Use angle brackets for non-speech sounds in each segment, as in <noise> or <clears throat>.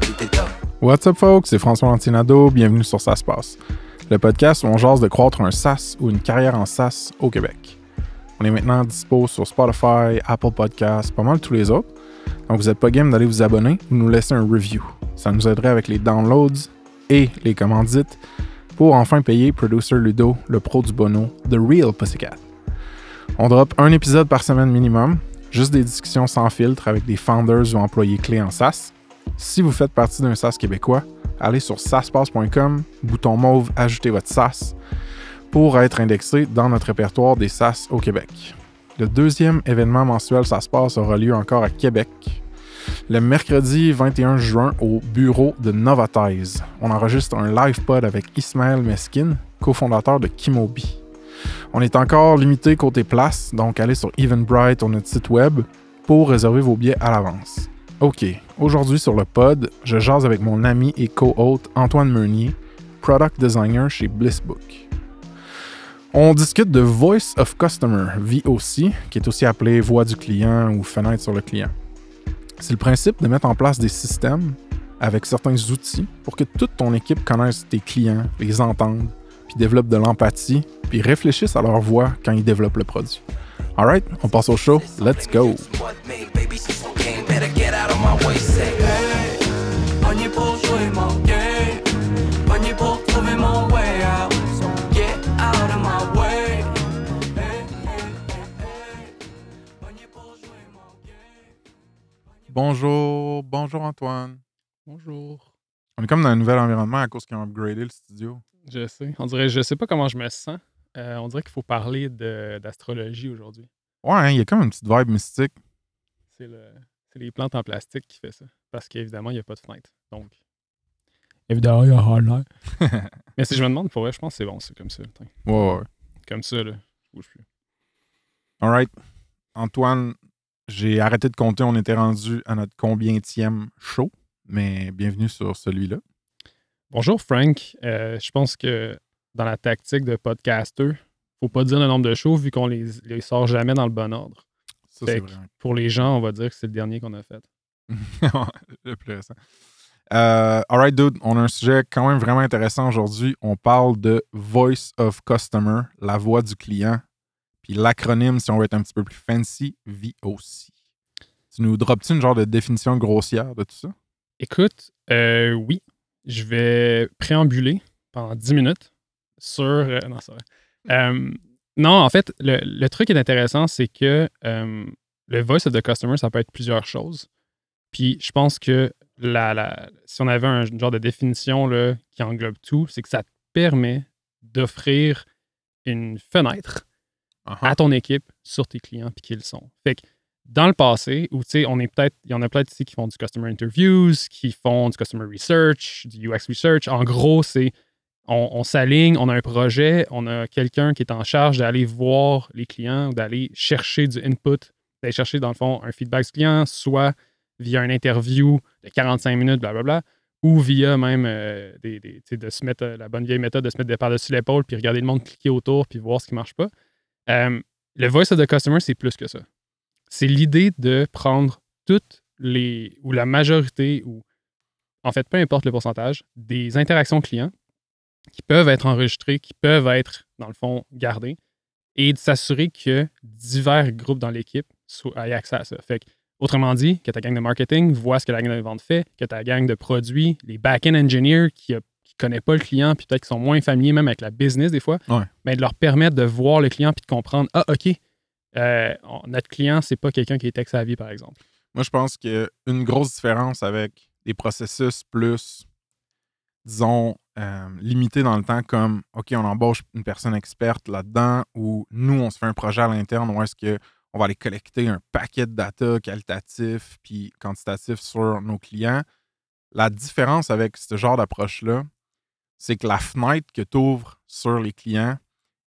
Douter toi. What's up, folks? C'est François Antinado. Bienvenue sur Ça se passe. Le podcast où on jase de croître un SaaS ou une carrière en SaaS au Québec. On est maintenant dispo sur Spotify, Apple Podcasts, pas mal tous les autres. Donc, vous n'êtes pas game d'aller vous abonner ou nous laisser un review. Ça nous aiderait avec les downloads et les commandites pour enfin payer Producer Ludo, le pro du bono, The Real Pussycat. On drop un épisode par semaine minimum, juste des discussions sans filtre avec des founders ou employés clés en SaaS. Si vous faites partie d'un SaaS québécois, allez sur saspass.com, bouton mauve Ajouter votre SaaS pour être indexé dans notre répertoire des SaaS au Québec. Le deuxième événement mensuel passe aura lieu encore à Québec. Le mercredi 21 juin au bureau de Novatize. On enregistre un live pod avec Ismaël Meskin, cofondateur de Kimobi. On est encore limité côté place, donc allez sur Eventbrite, ou notre site web, pour réserver vos billets à l'avance. OK, aujourd'hui sur le pod, je jase avec mon ami et co-hôte Antoine Meunier, product designer chez Blissbook. On discute de Voice of Customer, VOC, qui est aussi appelé voix du client ou fenêtre sur le client. C'est le principe de mettre en place des systèmes avec certains outils pour que toute ton équipe connaisse tes clients, les entende, puis développe de l'empathie, puis réfléchisse à leur voix quand ils développent le produit. Alright, on passe au show. Let's go! Bonjour, bonjour Antoine. Bonjour. On est comme dans un nouvel environnement à cause qu'ils ont upgradé le studio. Je sais. On dirait, je sais pas comment je me sens. Euh, on dirait qu'il faut parler d'astrologie aujourd'hui. Ouais, hein, il y a comme une petite vibe mystique. C'est le, c'est les plantes en plastique qui fait ça. Parce qu'évidemment, il n'y a pas de fenêtre. Donc, évidemment, il y a un l'air. <laughs> Mais si je me demande pour vrai, je pense que c'est bon, c'est comme ça. Ouais, ouais. Comme ça, là. Je bouge plus. Alright. Antoine, j'ai arrêté de compter, on était rendu à notre combienième show, mais bienvenue sur celui-là. Bonjour, Frank. Euh, je pense que dans la tactique de podcaster, faut pas dire le nombre de shows vu qu'on les, les sort jamais dans le bon ordre. Ça, c'est vrai. Pour les gens, on va dire que c'est le dernier qu'on a fait. <laughs> le plus récent. Euh, alright, dude, on a un sujet quand même vraiment intéressant aujourd'hui. On parle de Voice of Customer, la voix du client. Puis l'acronyme, si on veut être un petit peu plus fancy, VOC. Tu nous drops-tu une genre de définition grossière de tout ça? Écoute, euh, oui, je vais préambuler pendant 10 minutes sur. euh, non. Euh, non, en fait, le, le truc qui est intéressant, c'est que euh, le voice of the customer, ça peut être plusieurs choses. Puis je pense que la, la- si on avait un genre de définition là, qui englobe tout, c'est que ça te permet d'offrir une fenêtre à ton équipe sur tes clients puis qui le sont. Fait que dans le passé, où tu sais, on est peut-être, il y en a peut-être ici qui font du customer interviews, qui font du customer research, du UX research. En gros, c'est on, s'aligne, on a un projet, on a quelqu'un qui est en charge d'aller voir les clients, d'aller chercher du input, d'aller chercher dans le fond un feedback du client, soit via une interview de 45 minutes, blablabla, ou via même euh, des, des- de se mettre euh, la bonne vieille méthode de se mettre de par-dessus l'épaule puis regarder le monde cliquer autour puis voir ce qui marche pas. Euh, le voice of the customer, c'est plus que ça. C'est l'idée de prendre toutes les, ou la majorité, ou en fait, peu importe le pourcentage, des interactions clients qui peuvent être enregistrées, qui peuvent être, dans le fond, gardées, et de s'assurer que divers groupes dans l'équipe aient accès à ça. Fait que, autrement dit, que ta gang de marketing voit ce que la gang de vente fait, que ta gang de produits, les back-end engineers qui ne connaissent pas le client, puis peut-être qui sont moins familiers même avec la business des fois, Ouais. mais de leur permettre de voir le client puis de comprendre Ah, OK, euh, on- notre client, c'est pas quelqu'un qui est tech savvy, par exemple. Moi, je pense qu'une grosse différence avec des processus plus, disons, euh, limités dans le temps, comme OK, on embauche une personne experte là-dedans, ou nous, on se fait un projet à l'interne où est-ce qu'on va aller collecter un paquet de data qualitatif puis quantitatif sur nos clients. La différence avec ce genre d'approche-là, c'est que la fenêtre que tu ouvres sur les clients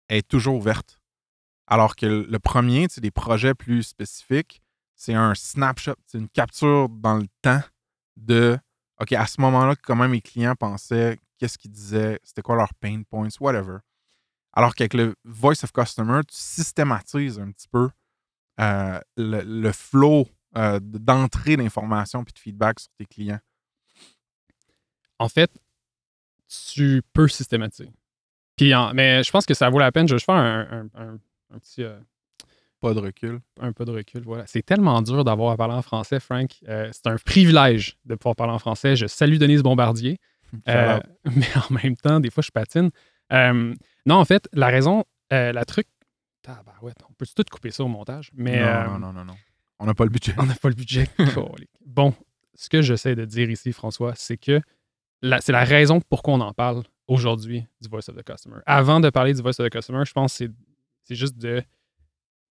est toujours ouverte. Alors que le premier, c'est des projets plus spécifiques, c'est un snapshot, c'est une capture dans le temps de OK, à ce moment-là, comment mes clients pensaient, qu'est-ce qu'ils disaient, c'était quoi leurs pain points, whatever. Alors qu'avec le Voice of Customer, tu systématises un petit peu euh, le, le flow euh, d'entrée d'informations puis de feedback sur tes clients. En fait, tu peux systématiser. Puis, en- mais je pense que ça vaut la peine. Je vais juste faire un, un- un- un petit. euh, Pas de recul. un peu de recul. Voilà. C'est tellement dur d'avoir à parler en français, Frank. Euh, c'est un privilège de pouvoir parler en français. Je salue Denise Bombardier. Euh, <laughs> mais en même temps, des fois, je patine. Euh, non, en fait, la raison, la truc. Tabarouette, on peut tout couper ça au montage? Mais non, non, non, non, non. On n'a pas le budget. <laughs> on n'a pas le budget. <laughs> Bon, ce que j'essaie de dire ici, François, c'est que c'est la raison pourquoi on en parle aujourd'hui du Voice of the Customer. Avant de parler du Voice of the Customer, je pense que c'est- juste de.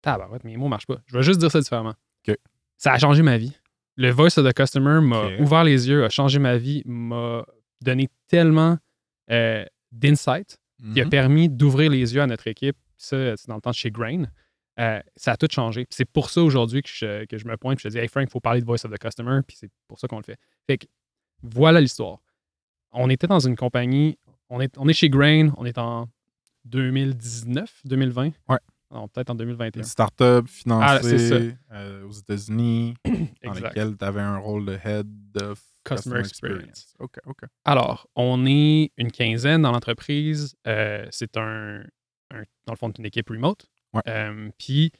Tabarouette, mes mots ne marchent pas. Je vais juste dire ça différemment. OK. Ça a changé ma vie. Le Voice of the Customer m'a ouvert les yeux, a changé ma vie, m'a donné tellement euh, d'insight qui a Mhm. permis d'ouvrir les yeux à notre équipe. Ça, c'est dans le temps de chez Grain. Euh, ça a tout changé. C'est pour ça aujourd'hui que je, que je me pointe et je te dis Hey Frank, il faut parler de Voice of the Customer. Puis c'est pour ça qu'on le fait. Fait que voilà l'histoire. On était dans une compagnie, on est, on est chez Grain, on est en 2019, 2020. Ouais. Non, peut-être en 2021. Une start-up Ah, financée euh, aux États-Unis <clears throat> dans laquelle tu avais un rôle de head of Customer experience. OK, OK. Alors, on est une quinzaine dans l'entreprise. Euh, c'est un, un- dans le fond, une équipe remote. Ouais. Euh, Puis,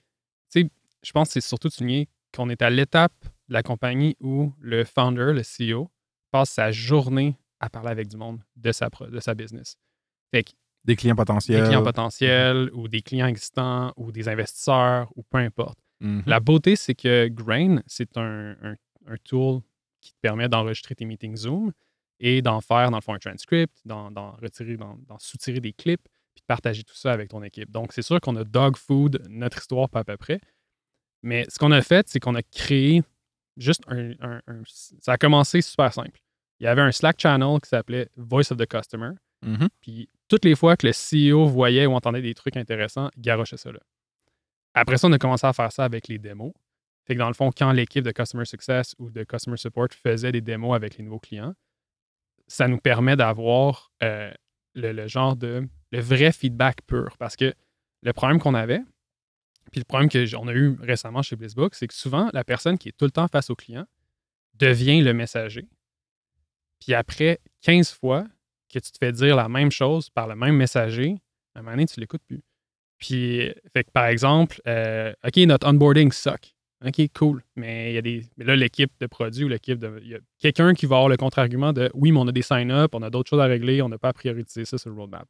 tu sais, je pense que c'est surtout de souligner qu'on est à l'étape de la compagnie où le founder, le CEO, passe sa journée à parler avec du monde de sa, de sa business. Fait que Des clients des potentiels. clients potentiels ou des clients existants ou des investisseurs ou peu importe. Mhm. La beauté, c'est que Grain, c'est un, un- un tool qui te permet d'enregistrer tes meetings Zoom et d'en faire, dans le fond, un transcript, d'en, retirer, d'en, d'en soutirer des clips, puis de partager tout ça avec ton équipe. Donc, c'est sûr qu'on a dog food, notre histoire, pas à peu près. Mais ce qu'on a fait, c'est qu'on a créé juste un, un- un- Ça a commencé super simple. Il y avait un Slack channel qui s'appelait Voice of the Customer. Mhm. Puis toutes les fois que le CEO voyait ou entendait des trucs intéressants, il garochait ça là. Après ça, on a commencé à faire ça avec les démos. Fait que dans le fond, quand l'équipe de Customer Success ou de Customer Support faisait des démos avec les nouveaux clients, ça nous permet d'avoir euh, le, le genre de le vrai feedback pur. Parce que le problème qu'on avait, puis le problème qu'on a eu récemment chez Blissbook, c'est que souvent, la personne qui est tout le temps face au client devient le messager. Puis après 15 fois que tu te fais dire la même chose par le même messager, à un moment donné, tu l'écoutes plus. Puis, fait que par exemple, euh, OK, notre onboarding suck. OK, cool. Mais il y a des. Mais là, l'équipe de produits ou l'équipe de. Il y a quelqu'un qui va avoir le contre-argument de oui, mais on a des sign-up, on a d'autres choses à régler, on n'a pas à prioriser ça sur le roadmap.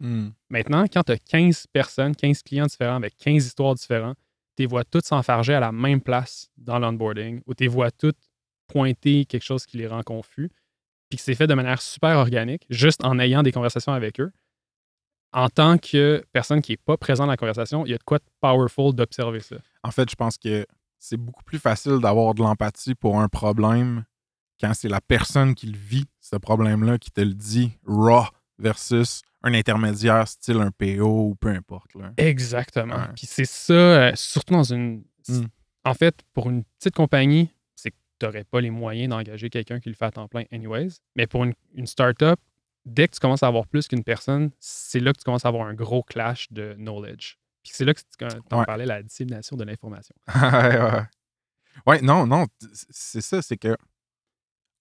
Mhm. Maintenant, quand tu as 15 personnes, 15 clients différents avec 15 histoires différentes, tu les vois toutes s'enfarger à la même place dans l'onboarding ou tu les vois toutes pointer quelque chose qui les rend confus, puis que c'est fait de manière super organique, juste en ayant des conversations avec eux. En tant que personne qui n'est pas présent dans la conversation, il y a de quoi de powerful d'observer ça. En fait, je pense que c'est beaucoup plus facile d'avoir de l'empathie pour un problème quand c'est la personne qui le vit, ce problème-là, qui te le dit raw versus un intermédiaire style un PO ou peu importe. Là. Exactement. Ouais. Puis c'est ça, euh, surtout dans une. Mm. En fait, pour une petite compagnie, tu n'aurais pas les moyens d'engager quelqu'un qui le fait à temps plein, anyways. Mais pour une, une start-up, dès que tu commences à avoir plus qu'une personne, c'est là que tu commences à avoir un gros clash de knowledge. Puis c'est là que tu en Ouais. parlais, la dissémination de l'information. <laughs> ouais, ouais. Ouais, non, non, c'est ça, c'est que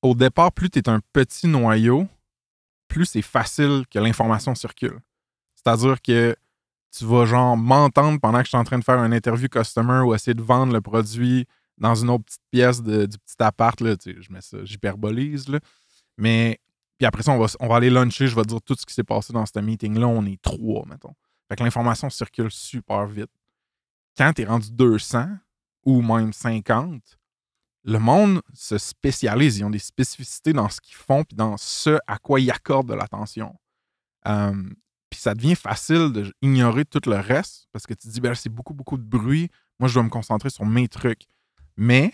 au départ, plus tu es un petit noyau, plus c'est facile que l'information circule. C'est-à-dire que tu vas genre m'entendre pendant que je suis en train de faire une interview customer ou essayer de vendre le produit dans une autre petite pièce de- du petit appart. Là, je mets ça, j'hyperbolise. Mais puis après ça, on va, on va aller luncher, je vais dire tout ce qui s'est passé dans ce meeting-là. On est trois, mettons. Fait que l'information circule super vite. Quand tu es rendu 200 ou même 50, le monde se spécialise. Ils ont des spécificités dans ce qu'ils font puis dans ce à quoi ils accordent de l'attention. Puis ça devient facile d'ignorer tout le reste parce que tu te dis, ben, c'est beaucoup, beaucoup de bruit. Moi, je dois me concentrer sur mes trucs. Mais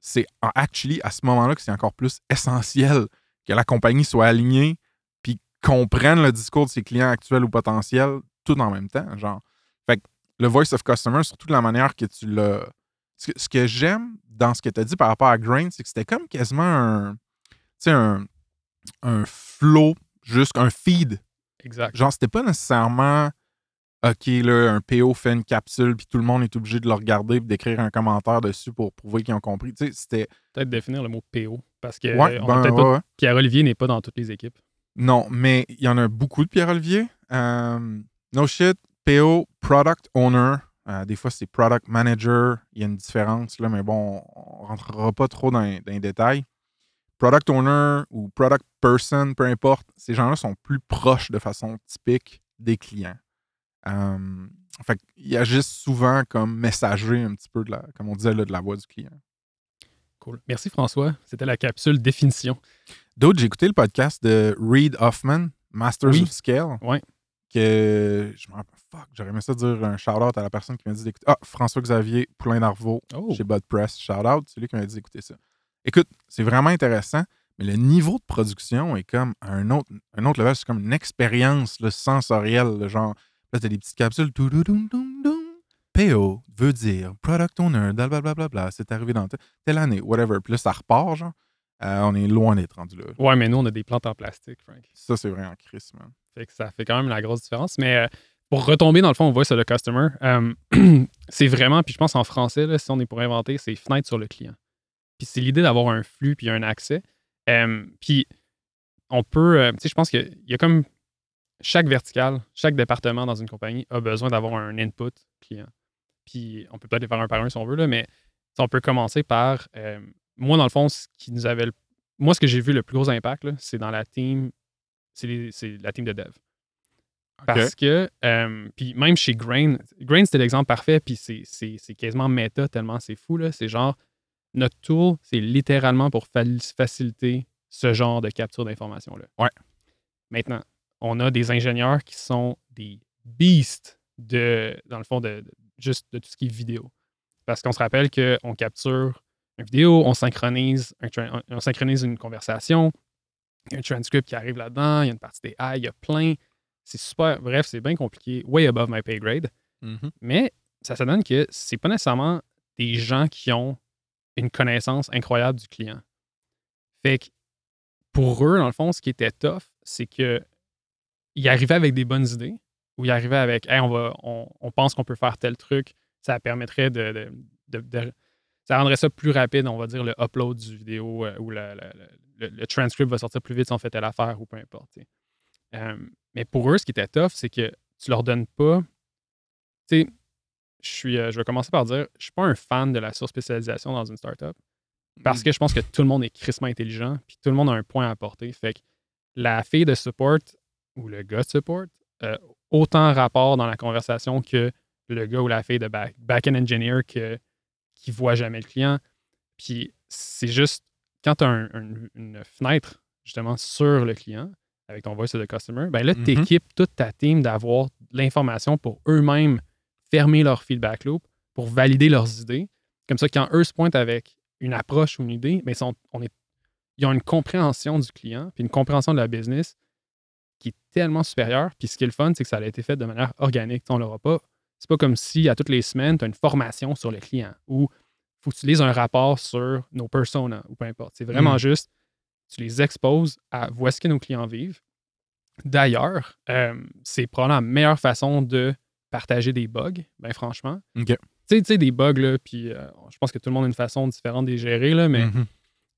c'est actually à ce moment-là que c'est encore plus essentiel que la compagnie soit alignée puis comprenne le discours de ses clients actuels ou potentiels tout en même temps. Genre. Fait que le voice of customer, surtout de la manière que tu l'as. Ce que, j'aime dans ce que tu as dit par rapport à Grain, c'est que c'était comme quasiment un, un, un flow, juste un feed Exact. Genre, c'était pas nécessairement OK, là, un PO fait une capsule, puis tout le monde est obligé de le regarder et d'écrire un commentaire dessus pour prouver qu'ils ont compris. Tu sais, c'était. Peut-être définir le mot PO. Parce que Ouais, ben, a peut-être ouais, pas- ouais. Pierre-Olivier n'est pas dans toutes les équipes. Non, mais il y en a beaucoup de Pierre-Olivier. Euh, no shit, PO, Product Owner. Euh, des fois, c'est Product Manager. Il y a une différence, là, mais bon, on ne rentrera pas trop dans, dans les détails. Product Owner ou Product Person, peu importe, ces gens-là sont plus proches de façon typique des clients. Euh, fait qu'ils agissent souvent comme messager un petit peu, de la, comme on disait, là, de la voix du client. Cool. Merci François. C'était la capsule définition. D'autres, j'ai écouté le podcast de Reed Hoffman, Masters Oui. of Scale. Ouais. Que je me fuck, j'aurais aimé ça dire un shout-out à la personne qui m'a dit d'écouter. Ah, François-Xavier Poulain d'Arvaux Oh. chez Bud Press. Shout-out, c'est lui qui m'a dit d'écouter ça. Écoute, c'est vraiment intéressant, mais le niveau de production est comme un autre, un autre level. C'est comme une expérience sensorielle. genre, là, t'as des petites capsules. PO veut dire Product Owner, blablabla, c'est arrivé dans te- telle année, whatever. Puis là, ça repart, genre. Euh, on est loin d'être rendu là. Ouais, mais nous, on a des plantes en plastique, Frank. Ça, c'est vrai en crise, man. Fait que ça fait quand même la grosse différence. Mais euh, pour retomber, dans le fond, on voit sur le customer, euh, <clears throat> c'est vraiment, puis je pense en français, là, si on est pour inventer, c'est fenêtre sur le client. Puis c'est l'idée d'avoir un flux puis un accès. Puis on peut, tu sais, je pense qu'il y a comme chaque verticale, chaque département dans une compagnie a besoin d'avoir un input client. Puis on peut peut-être les faire un par un si on veut, là, mais on peut commencer par, euh, moi, dans le fond, ce qui nous avait, le- moi, ce que j'ai vu le plus gros impact, c'est dans la team, c'est la team de dev. Parce que, euh, puis même chez Grain, Grain, c'était l'exemple parfait, puis c'est- quasiment méta tellement c'est fou. C'est genre, notre tool, c'est littéralement pour fa- faciliter ce genre de capture d'informations-là. Ouais. Maintenant, on a des ingénieurs qui sont des beasts de, dans le fond, de, de- juste de tout ce qui est vidéo. Parce qu'on se rappelle qu'on capture une vidéo, on synchronise, un tra- on synchronise une conversation, il y a un transcript qui arrive là-dedans, il y a une partie des AI, il y a plein. C'est super. Bref, c'est bien compliqué, way above my pay grade. Mhm. Mais ça se donne que c'est pas nécessairement des gens qui ont une connaissance incroyable du client. Fait que pour eux, dans le fond, ce qui était tough, c'est que ils arrivaient avec des bonnes idées ou ils arrivaient avec on, va, on, on pense qu'on peut faire tel truc, ça permettrait de, ça rendrait ça plus rapide, on va dire, le upload du vidéo euh, ou le, le- le- transcript va sortir plus vite si on fait telle affaire ou peu importe. Euh, mais pour eux, ce qui était tough, c'est que tu leur donnes pas. Tu sais, je suis, euh, je vais commencer par dire, je suis pas un fan de la surspécialisation dans une startup parce que je pense que tout le monde est crissement intelligent puis tout le monde a un point à apporter. Fait que la fille de support ou le gars de support a autant rapport dans la conversation que le gars ou la fille de back- back-end engineer que, qui voit jamais le client. Puis c'est juste quand tu as une fenêtre justement sur le client avec ton voice of the customer, ben là, Mhm. tu équipes toute ta team d'avoir de l'information pour eux-mêmes fermer leur feedback loop, pour valider leurs idées. Comme ça, quand eux se pointent avec une approche ou une idée, ben, on est, ils ont une compréhension du client, puis une compréhension de la business qui est tellement supérieure. Puis ce qui est le fun, c'est que ça a été fait de manière organique. On l'aura pas. C'est pas comme si à toutes les semaines, tu as une formation sur le client ou faut que tu lises un rapport sur nos personas ou peu importe. C'est vraiment Mm. juste, tu les exposes à voici que nos clients vivent. D'ailleurs, euh, c'est probablement la meilleure façon de partager des bugs, ben franchement. OK. Tu sais, tu sais, des bugs, là, puis euh, je pense que tout le monde a une façon différente de les gérer, là, mais Mhm.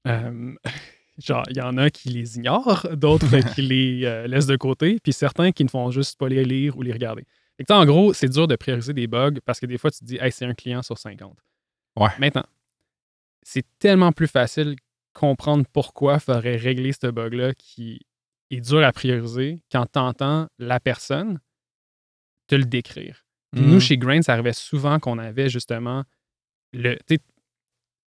euh, <laughs> genre, il y en a qui les ignorent, d'autres <laughs> qui les euh, laissent de côté, puis certains qui ne font juste pas les lire ou les regarder. Fait que, en gros, c'est dur de prioriser des bugs parce que des fois, tu te dis, hey, c'est un client sur 50. Ouais. Maintenant, c'est tellement plus facile comprendre pourquoi il faudrait régler ce bug-là qui est dur à prioriser quand tu entends la personne te le décrire. Puis. Nous, chez Grain, ça arrivait souvent qu'on avait justement le.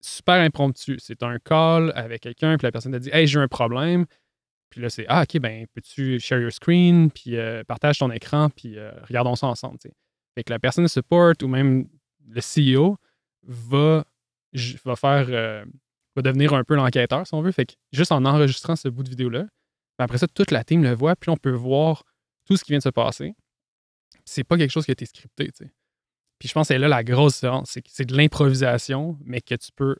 Super impromptu. C'est un call avec quelqu'un, puis la personne te dit Hey, j'ai un problème. Puis là, c'est Ah, OK, ben, peux-tu share your screen, puis euh, partage ton écran, puis euh, regardons ça ensemble. Fait que la personne de support ou même le CEO va, va faire. euh, va devenir un peu l'enquêteur, si on veut. Fait que juste en enregistrant ce bout de vidéo-là, puis après ça, toute la team le voit, puis on peut voir tout ce qui vient de se passer. C'est pas quelque chose qui a été scripté, tu sais. Puis je pense que c'est là la grosse différence, c'est que c'est de l'improvisation, mais que tu peux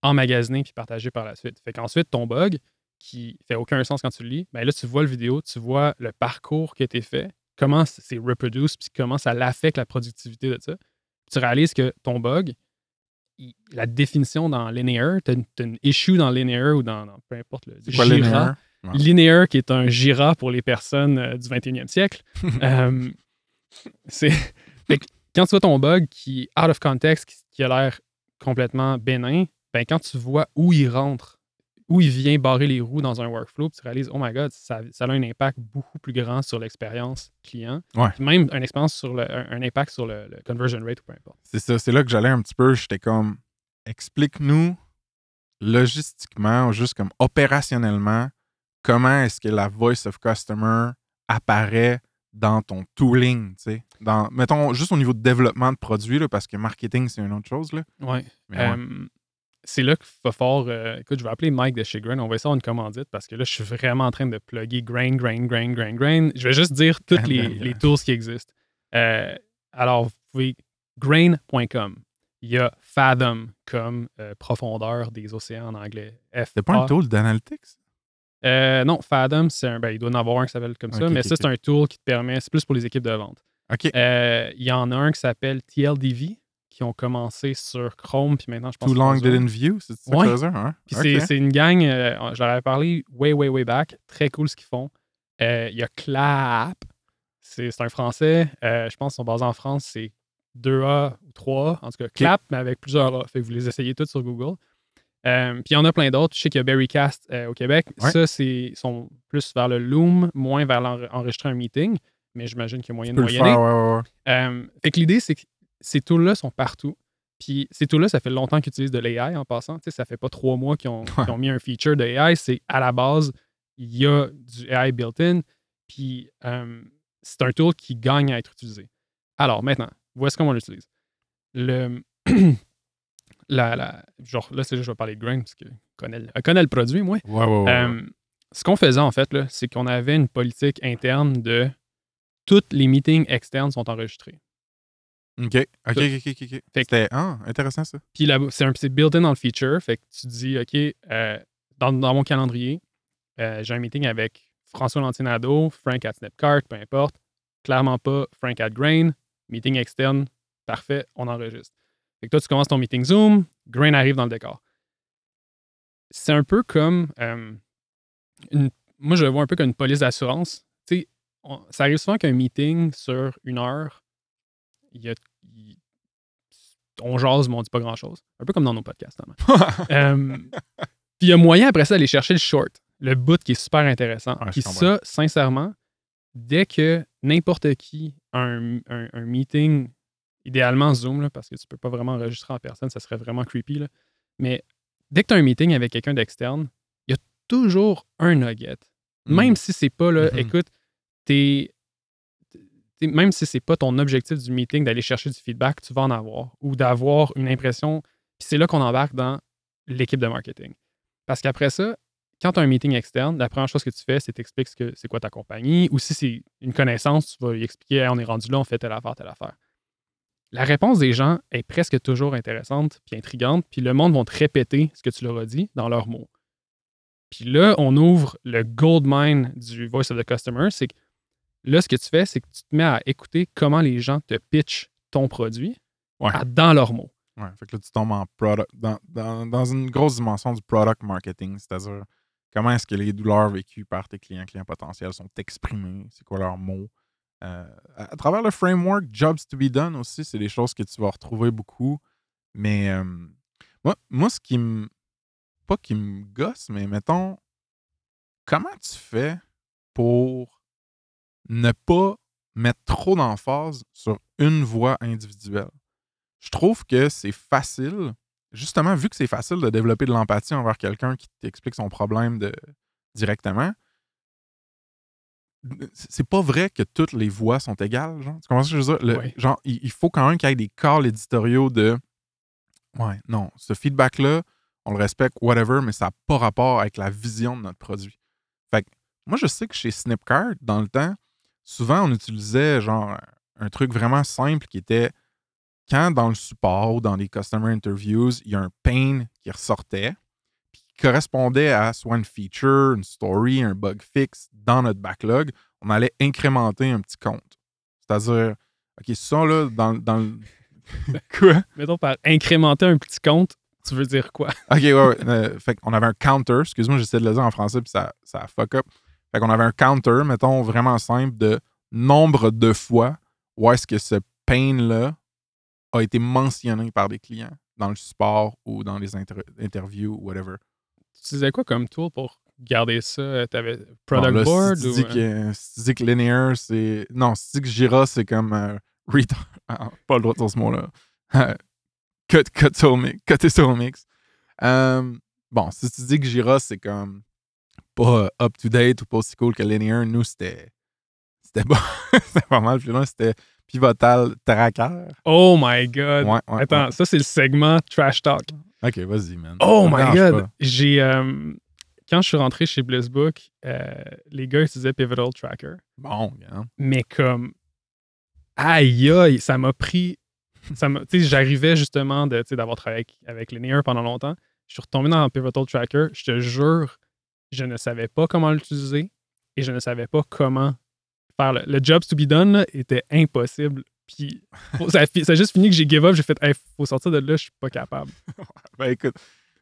emmagasiner puis partager par la suite. Fait qu'ensuite, ton bug, qui fait aucun sens quand tu le lis, ben là, tu vois le vidéo, tu vois le parcours qui a été fait, comment c'est reproduce, puis comment ça l'affecte la productivité de ça. Tu réalises que ton bug, il- la définition dans Linear, tu as, une issue dans Linear ou dans, dans peu importe le quoi Jira. linéaire? Qui est un Jira pour les personnes euh, du 21e siècle. <laughs> Euh, c'est quand tu vois ton bug qui est out of context, qui, qui a l'air complètement bénin, ben quand tu vois où il rentre, où il vient barrer les roues dans un workflow, tu réalises, oh my god, ça, ça a un impact beaucoup plus grand sur l'expérience client. Ouais. Même une expérience sur le, un, un impact sur le, le conversion rate ou peu importe. C'est ça, c'est là que j'allais un petit peu. J'étais comme, explique-nous logistiquement, ou juste comme opérationnellement, comment est-ce que la voice of customer apparaît dans ton tooling, tu sais. Dans, mettons, juste au niveau de développement de produits, là, parce que marketing, c'est une autre chose, là. Ouais. C'est là qu'il va fort. euh, écoute, je vais appeler Mike de chez Grain. On va essayer une commandite parce que là, je suis vraiment en train de plugger Grain, Grain, Grain, Grain, Grain. Je vais juste dire toutes les, les tools qui existent. Euh, alors, vous pouvez grain.com. Il y a Fathom comme euh, profondeur des océans en anglais. F C'est pas un tool d'analytics? Euh, non, Fathom, c'est un, ben, il doit en avoir un qui s'appelle comme ça, mais ça, c'est un tool qui te permet, c'est plus pour les équipes de vente. Euh, Il y en a un qui s'appelle TLDV, qui ont commencé sur Chrome, puis maintenant, je pense Too long didn't view, c'est ça Ouais. hein? Puis c'est- une gang, euh, je leur avais parlé way, way, way back. Très cool ce qu'ils font. Il y a Clap. C'est un français. je pense qu'ils sont basés en France. C'est 2A ou 3A. En tout cas, Clap, mais avec plusieurs A. Fait que vous les essayez tous sur Google. Euh, puis il y en a plein d'autres. Je sais qu'il y a Berrycast euh, au Québec. Ouais. Ça, c'est sont plus vers le Loom, moins vers l'enregistrer un meeting. Mais j'imagine qu'il y a moyen Tu de moyenner. faire, ouais, ouais, ouais. Euh, fait que l'idée, c'est que ces tools-là sont partout. Puis ces tools-là, ça fait longtemps qu'ils utilisent de l'AI en passant. Tu sais, ça fait pas trois mois qu'ils ont, mis un feature de AI. C'est à la base, il y a du AI built-in. Puis c'est un tool qui gagne à être utilisé. Alors maintenant, voici comment on l'utilise. Le, <clears throat> la, la- genre, là, c'est juste, je vais parler de Grain parce que connaît, elle connaît le produit, moi. Ouais, ouais, ouais, ouais. Euh, ce qu'on faisait, en fait, là, c'est qu'on avait une politique interne de tous les meetings externes sont enregistrés. OK. OK, OK, OK, OK. Fait que- C'était ah, intéressant, ça. Puis là, c'est un c'est built-in dans le feature. Fait que tu dis, OK, euh, dans, dans mon calendrier, euh, j'ai un meeting avec François Lantinado, Frank at Snapcart, peu importe. Clairement pas Frank at Grain. Meeting externe, parfait, on enregistre. Fait que toi, tu commences ton meeting Zoom, Grain arrive dans le décor. C'est un peu comme. euh, une- moi, je le vois un peu comme une police d'assurance. Tu sais, on- ça arrive souvent qu'un meeting sur une heure, il y a, il- on jase, mais on dit pas grand-chose. Un peu comme dans nos podcasts. <laughs> Euh, Puis il y a moyen après ça d'aller chercher le short, le bout qui est super intéressant. Je Puis ça, sincèrement, dès que n'importe qui a un, un- un meeting, idéalement Zoom, là, parce que tu peux pas vraiment enregistrer en personne, ça serait vraiment creepy. là. Mais dès que tu as un meeting avec quelqu'un d'externe, il y a toujours un nugget. Même si c'est pas, là, Mhm. écoute, t'es t'es- même si c'est pas ton objectif du meeting d'aller chercher du feedback, tu vas en avoir ou d'avoir une impression. Puis c'est là qu'on embarque dans l'équipe de marketing. Parce qu'après ça, quand tu as un meeting externe, la première chose que tu fais, c'est t'expliques ce que c'est quoi ta compagnie. Ou si c'est une connaissance, tu vas lui expliquer Hey, on est rendu là, on fait telle affaire, telle affaire. La réponse des gens est presque toujours intéressante puis intrigante, puis le monde va te répéter ce que tu leur as dit dans leurs mots. Puis là, on ouvre le gold mine du Voice of the Customer. C'est que là, ce que tu fais, c'est que tu te mets à écouter comment les gens te pitchent ton produit Ouais. à- dans leurs mots. Ouais, fait que là, tu tombes en product, dans, dans, dans une grosse dimension du product marketing, c'est-à-dire comment est-ce que les douleurs vécues par tes clients, clients potentiels sont exprimées, c'est quoi leurs mots. Euh, à, travers le framework Jobs to be done aussi, c'est des choses que tu vas retrouver beaucoup. Mais euh, moi, moi, ce qui me. Pas qui me gosse, mais mettons, comment tu fais pour ne pas mettre trop d'emphase sur une voix individuelle? je trouve que c'est facile, justement, vu que c'est facile de développer de l'empathie envers quelqu'un qui t'explique son problème directement, c'est pas vrai que toutes les voix sont égales. Genre? Tu comprends ce que je veux dire? Le- Ouais. Genre, il, il faut quand même qu'il y ait des calls éditoriaux de Ouais, non, ce feedback-là, on le respecte, whatever, mais ça n'a pas rapport avec la vision de notre produit. Fait que moi, je sais que chez Snipcart, dans le temps, souvent on utilisait genre un truc vraiment simple qui était quand dans le support ou dans les customer interviews, il y a un pain qui ressortait, correspondait à soit une feature, une story, un bug fixe dans notre backlog, on allait incrémenter un petit compte. C'est-à-dire, OK, ça, là, dans, dans le. <laughs> Quoi? Mettons par incrémenter un petit compte, tu veux dire quoi? <laughs> OK, ouais, ouais. euh, fait qu'on avait un counter. Excuse-moi, j'essaie de le dire en français, puis ça, ça fuck up. Fait qu'on avait un counter, mettons, vraiment simple, de nombre de fois où est-ce que ce pain-là a été mentionné par des clients dans le support ou dans les inter- interviews ou whatever. Tu utilisais quoi comme tool pour garder ça? T'avais Bon, Product là, Board si tu ou. euh, que, si tu dis que Linear, c'est. Non, si tu dis que Jira, c'est comme. euh, <laughs> retard- Ah, pas le droit de dire ce mot-là. <laughs> cut, cut, soul mix. Cut soul mix. Euh, bon, si tu dis que Jira, c'est comme. Pas up-to-date ou pas aussi cool que Linear, nous, c'était. C'était pas, <laughs> c'était pas mal. Puis là, c'était Pivotal Tracker. Oh my god! Ouais, ouais. Attends, ouais. ça c'est le segment Trash Talk. Ok, vas-y, man. Oh my god! J'ai. euh, quand je suis rentré chez Blissbook, euh, les gars utilisaient Pivotal Tracker. Bon, gars. Mais comme. Aïe aïe, ça m'a pris. Ça m'a- tu sais, j'arrivais justement de, tu sais, d'avoir travaillé avec, avec Linear pendant longtemps. Je suis retombé dans Pivotal Tracker. Je te jure, je ne savais pas comment l'utiliser et je ne savais pas comment faire le, le job to be done là, était impossible. Puis ça, a fi- ça a juste fini que j'ai give up. J'ai fait, hey, faut sortir de là, je suis pas capable. <laughs> Ben écoute,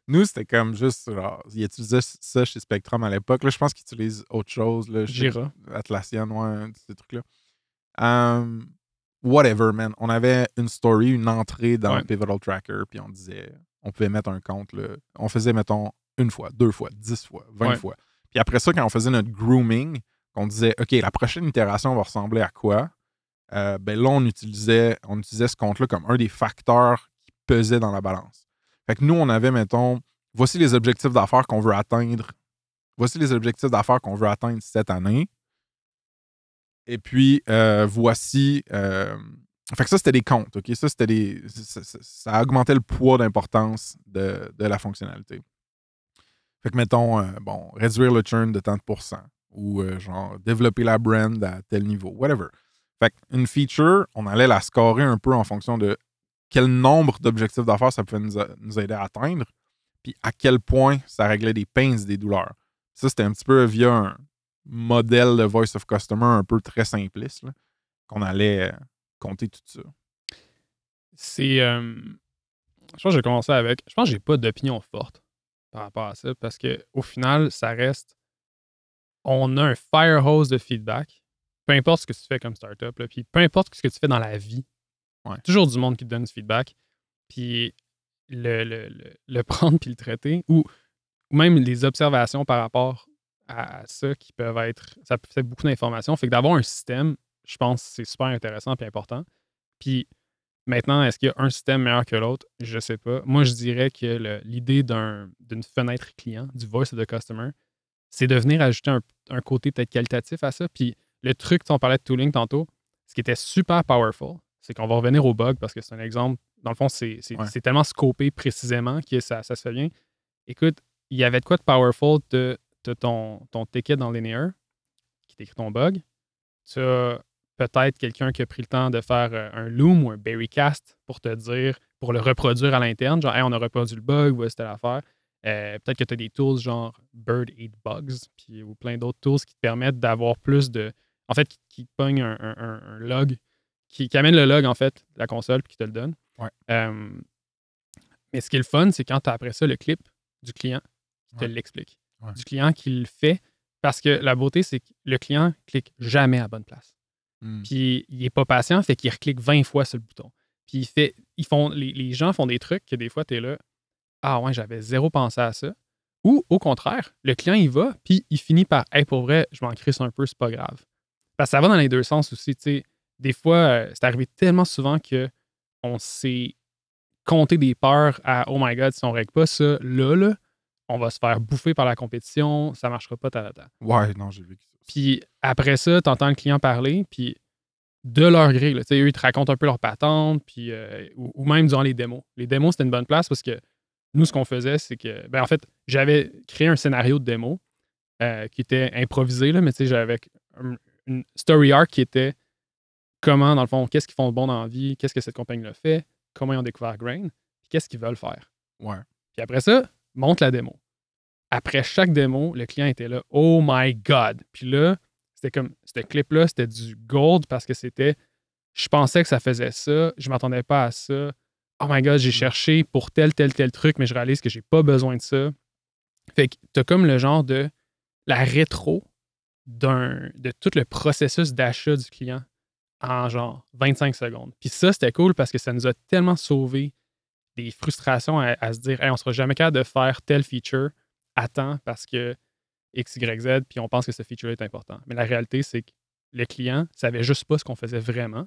nous, c'était comme juste. Genre, ils utilisaient ça chez Spectrum à l'époque. Là, je pense qu'ils utilisent autre chose. Là, chez Jira. Atlassian, ouais, ces trucs-là. Um, whatever, man. On avait une story, une entrée dans Ouais. Pivotal Tracker, puis on disait, on pouvait mettre un compte. Là. On faisait, mettons, une fois, deux fois, dix fois, vingt Ouais. fois. Puis après ça, quand on faisait notre grooming, qu'on disait, OK, la prochaine itération va ressembler à quoi? Euh, ben là, on utilisait, on utilisait ce compte-là comme un des facteurs qui pesait dans la balance. Fait que nous, on avait, mettons, voici les objectifs d'affaires qu'on veut atteindre. Voici les objectifs d'affaires qu'on veut atteindre cette année. Et puis, euh, voici. euh, fait que ça, c'était des comptes, OK? Ça, c'était des. Ça, augmentait le poids d'importance de, de la fonctionnalité. Fait que, mettons, bon, réduire le churn de tant de pourcents ou, genre, développer la brand à tel niveau, whatever. Fait qu'une feature, on allait la scorer un peu en fonction de quel nombre d'objectifs d'affaires ça pouvait nous, aider à atteindre, puis à quel point ça réglait des pains, des douleurs. Ça, c'était un petit peu via un modèle de Voice of Customer un peu très simpliste, qu'on allait euh, compter tout ça. C'est. euh, je pense que j'ai commencé avec. Je pense que j'ai pas d'opinion forte par rapport à ça parce que au final, ça reste. On a un fire hose de feedback. Peu importe ce que tu fais comme startup, là, puis peu importe ce que tu fais dans la vie. Ouais. Toujours du monde qui te donne du feedback. Puis le, le, le, le <laughs> prendre puis le traiter ou, ou même les observations par rapport à, ça qui peuvent être. Ça fait beaucoup d'informations. Fait que d'avoir un système, je pense que c'est super intéressant et important. Puis Maintenant, est-ce qu'il y a un système meilleur que l'autre? Je ne sais pas. Moi, je dirais que l'idée d'un- d'une fenêtre client, du voice of the customer, c'est de venir ajouter un, un côté peut-être qualitatif à ça. Puis le truc, on parlait de tooling tantôt, ce qui était super powerful, c'est qu'on va revenir au bug parce que c'est un exemple. Dans le fond, c'est Ouais. tellement scopé précisément que ça, ça se fait bien. Écoute, il y avait de quoi de powerful de, de ton, ton ticket dans Linear qui t'écrit ton bug. Tu as peut-être quelqu'un qui a pris le temps de faire euh, un Loom ou un Berrycast pour te dire, pour le reproduire à l'interne, genre, Hey, on a reproduit le bug, voici telle affaire. Euh, peut-être que tu as des tools genre Bird Eat Bugs puis, ou plein d'autres tools qui te permettent d'avoir plus de. En fait, qui, pognent un, un- un- un log, qui, qui amène le log, en fait, de la console puis qui te le donne. Ouais. Euh, mais ce qui est le fun, c'est quand tu as après ça le clip du client qui te Ouais. l'explique. Ouais. Du client qui le fait. Parce que la beauté, c'est que le client clique jamais à la bonne place. Hmm. Puis il est pas patient, fait qu'il reclique 20 fois sur le bouton. Puis il fait, ils font, les, les gens font des trucs que des fois, tu es là, ah ouais, j'avais zéro pensé à ça. Ou au contraire, le client, il va, puis il finit par, hey, pour vrai, je m'en crisse un peu, c'est pas grave. Parce que ça va dans les deux sens aussi. Des fois, euh, c'est arrivé tellement souvent que on s'est compté des peurs à, oh my god, si on règle pas ça, là, là, on va se faire bouffer par la compétition, ça marchera pas, ta, ta. Ouais, non, j'ai vu ça. Puis après ça, tu entends le client parler, puis de leur gré, là, tu sais, eux, ils te racontent un peu leur patente, puis, euh, ou, ou même durant les démos. Les démos, c'était une bonne place parce que nous, ce qu'on faisait, c'est que, ben, en fait, j'avais créé un scénario de démo euh, qui était improvisé, là, mais tu sais, j'avais une story arc qui était comment, dans le fond, qu'est-ce qu'ils font de bon dans la vie, qu'est-ce que cette compagnie-là fait, comment ils ont découvert Grain, puis qu'est-ce qu'ils veulent faire. Ouais. Puis après ça, monte la démo. après chaque démo, le client était là, oh my God. Puis là, c'était comme, ce clip-là, c'était du gold parce que c'était, je pensais que ça faisait ça, je m'attendais pas à ça. Oh my God, j'ai cherché pour tel, tel, tel truc, mais je réalise que j'ai pas besoin de ça. Fait que t'as comme le genre de la rétro de tout le processus d'achat du client en genre 25 secondes. Puis ça, c'était cool parce que ça nous a tellement sauvé des frustrations à, à se dire, hey, on sera jamais capable de faire tel feature à temps parce que X, Y, Z, puis on pense que ce feature est important. Mais la réalité, c'est que le client savait juste pas ce qu'on faisait vraiment.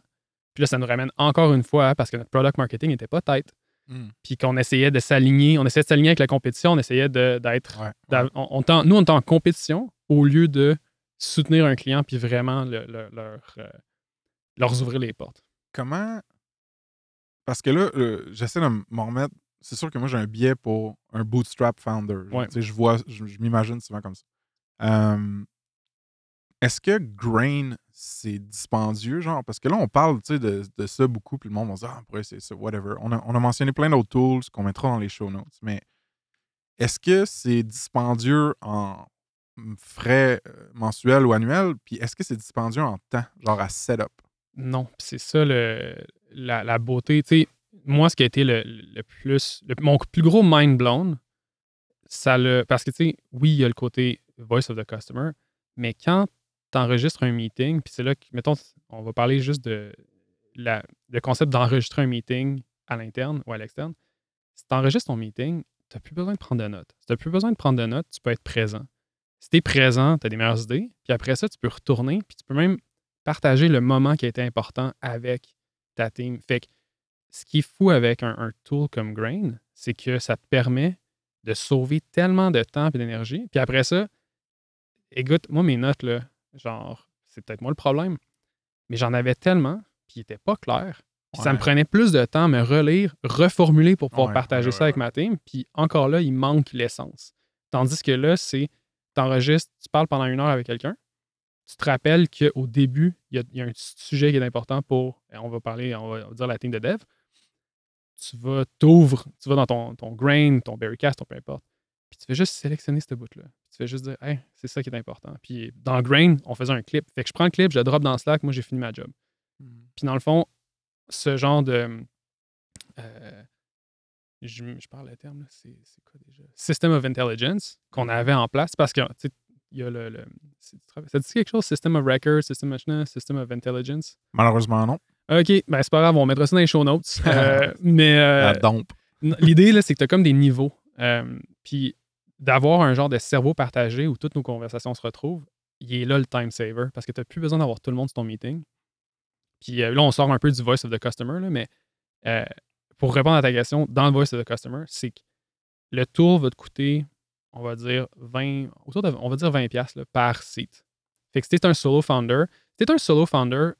Puis là, ça nous ramène encore une fois parce que notre product marketing n'était pas tête. Hmm. Puis qu'on essayait de s'aligner, on essayait de s'aligner avec la compétition, on essayait d'être. Ouais, d'a- ouais. on- on t'en- nous, on est en compétition au lieu de soutenir un client puis vraiment le- le- leur, euh, leur ouvrir les portes. Comment. Parce que là, euh, j'essaie de m'en remettre. C'est sûr que moi, j'ai un biais pour un bootstrap founder. Ouais. Je vois, je, je m'imagine souvent comme ça. Euh, Est-ce que Grain, c'est dispendieux, genre? Parce que là, on parle de, de ça beaucoup, puis le monde va se dire, ah, pourrait c'est ça, whatever. On a, on a mentionné plein d'autres tools qu'on mettra dans les show notes. Mais est-ce que c'est dispendieux en frais euh, mensuels ou annuels? Puis est-ce que c'est dispendieux en temps, genre à setup? Non, c'est ça le, la, la beauté. Moi, ce qui a été le, le plus. mon plus gros mind blown, ça le. Parce que, tu sais, oui, il y a le côté voice of the customer, mais quand tu enregistres un meeting, puis c'est là que, mettons, on va parler juste de la, le concept d'enregistrer un meeting à l'interne ou à l'externe. Si tu enregistres ton meeting, tu n'as plus besoin de prendre de notes. Si tu n'as plus besoin de prendre de notes, tu peux être présent. Si tu es présent, tu as des meilleures idées. Puis après ça, tu peux retourner, puis tu peux même partager le moment qui a été important avec ta team. Fait que ce qui est fou avec un, un tool comme Grain, c'est que ça te permet de sauver tellement de temps et d'énergie. Puis après ça, écoute, moi, mes notes, là, genre, c'est peut-être moi le problème, mais j'en avais tellement, puis ils n'étaient pas clairs. Puis ça me prenait plus de temps à me relire, reformuler pour pouvoir Ouais, partager ouais, ça avec ma team. Puis encore là, il manque l'essence. Tandis que là, c'est, tu enregistres, tu parles pendant une heure avec quelqu'un, tu te rappelles qu'au début, il y, a, il y a un sujet qui est important pour, on va parler, on va dire la team de dev. Tu vas, t'ouvres, tu vas dans ton, ton grain, ton berrycast, ton peu importe. Puis tu fais juste sélectionner ce bout-là. Tu fais juste dire, hey, c'est ça qui est important. Puis dans Grain, on faisait un clip. Fait que je prends le clip, je le drop dans Slack, moi j'ai fini ma job. Puis dans le fond, ce genre de. euh, je, je parle le terme, c'est quoi déjà? System of Intelligence qu'on avait en place parce que, tu sais, il y a le. ça dit quelque chose? System of Record, System of, System of Intelligence? Malheureusement, non. OK, ben c'est pas grave, on mettra ça dans les show notes. <laughs> Euh, mais. euh, L'idée, là, c'est que tu as comme des niveaux. Euh, puis d'avoir un genre de cerveau partagé où toutes nos conversations se retrouvent, il est là le time saver parce que tu n'as plus besoin d'avoir tout le monde sur ton meeting. Puis euh, là, on sort un peu du voice of the customer, là, mais euh, pour répondre à ta question, dans le voice of the customer, c'est que le tour va te coûter, on va dire 20, autour de, on va dire 20$ piastres, là, par site. Fait que si tu un solo founder, si tu un solo founder,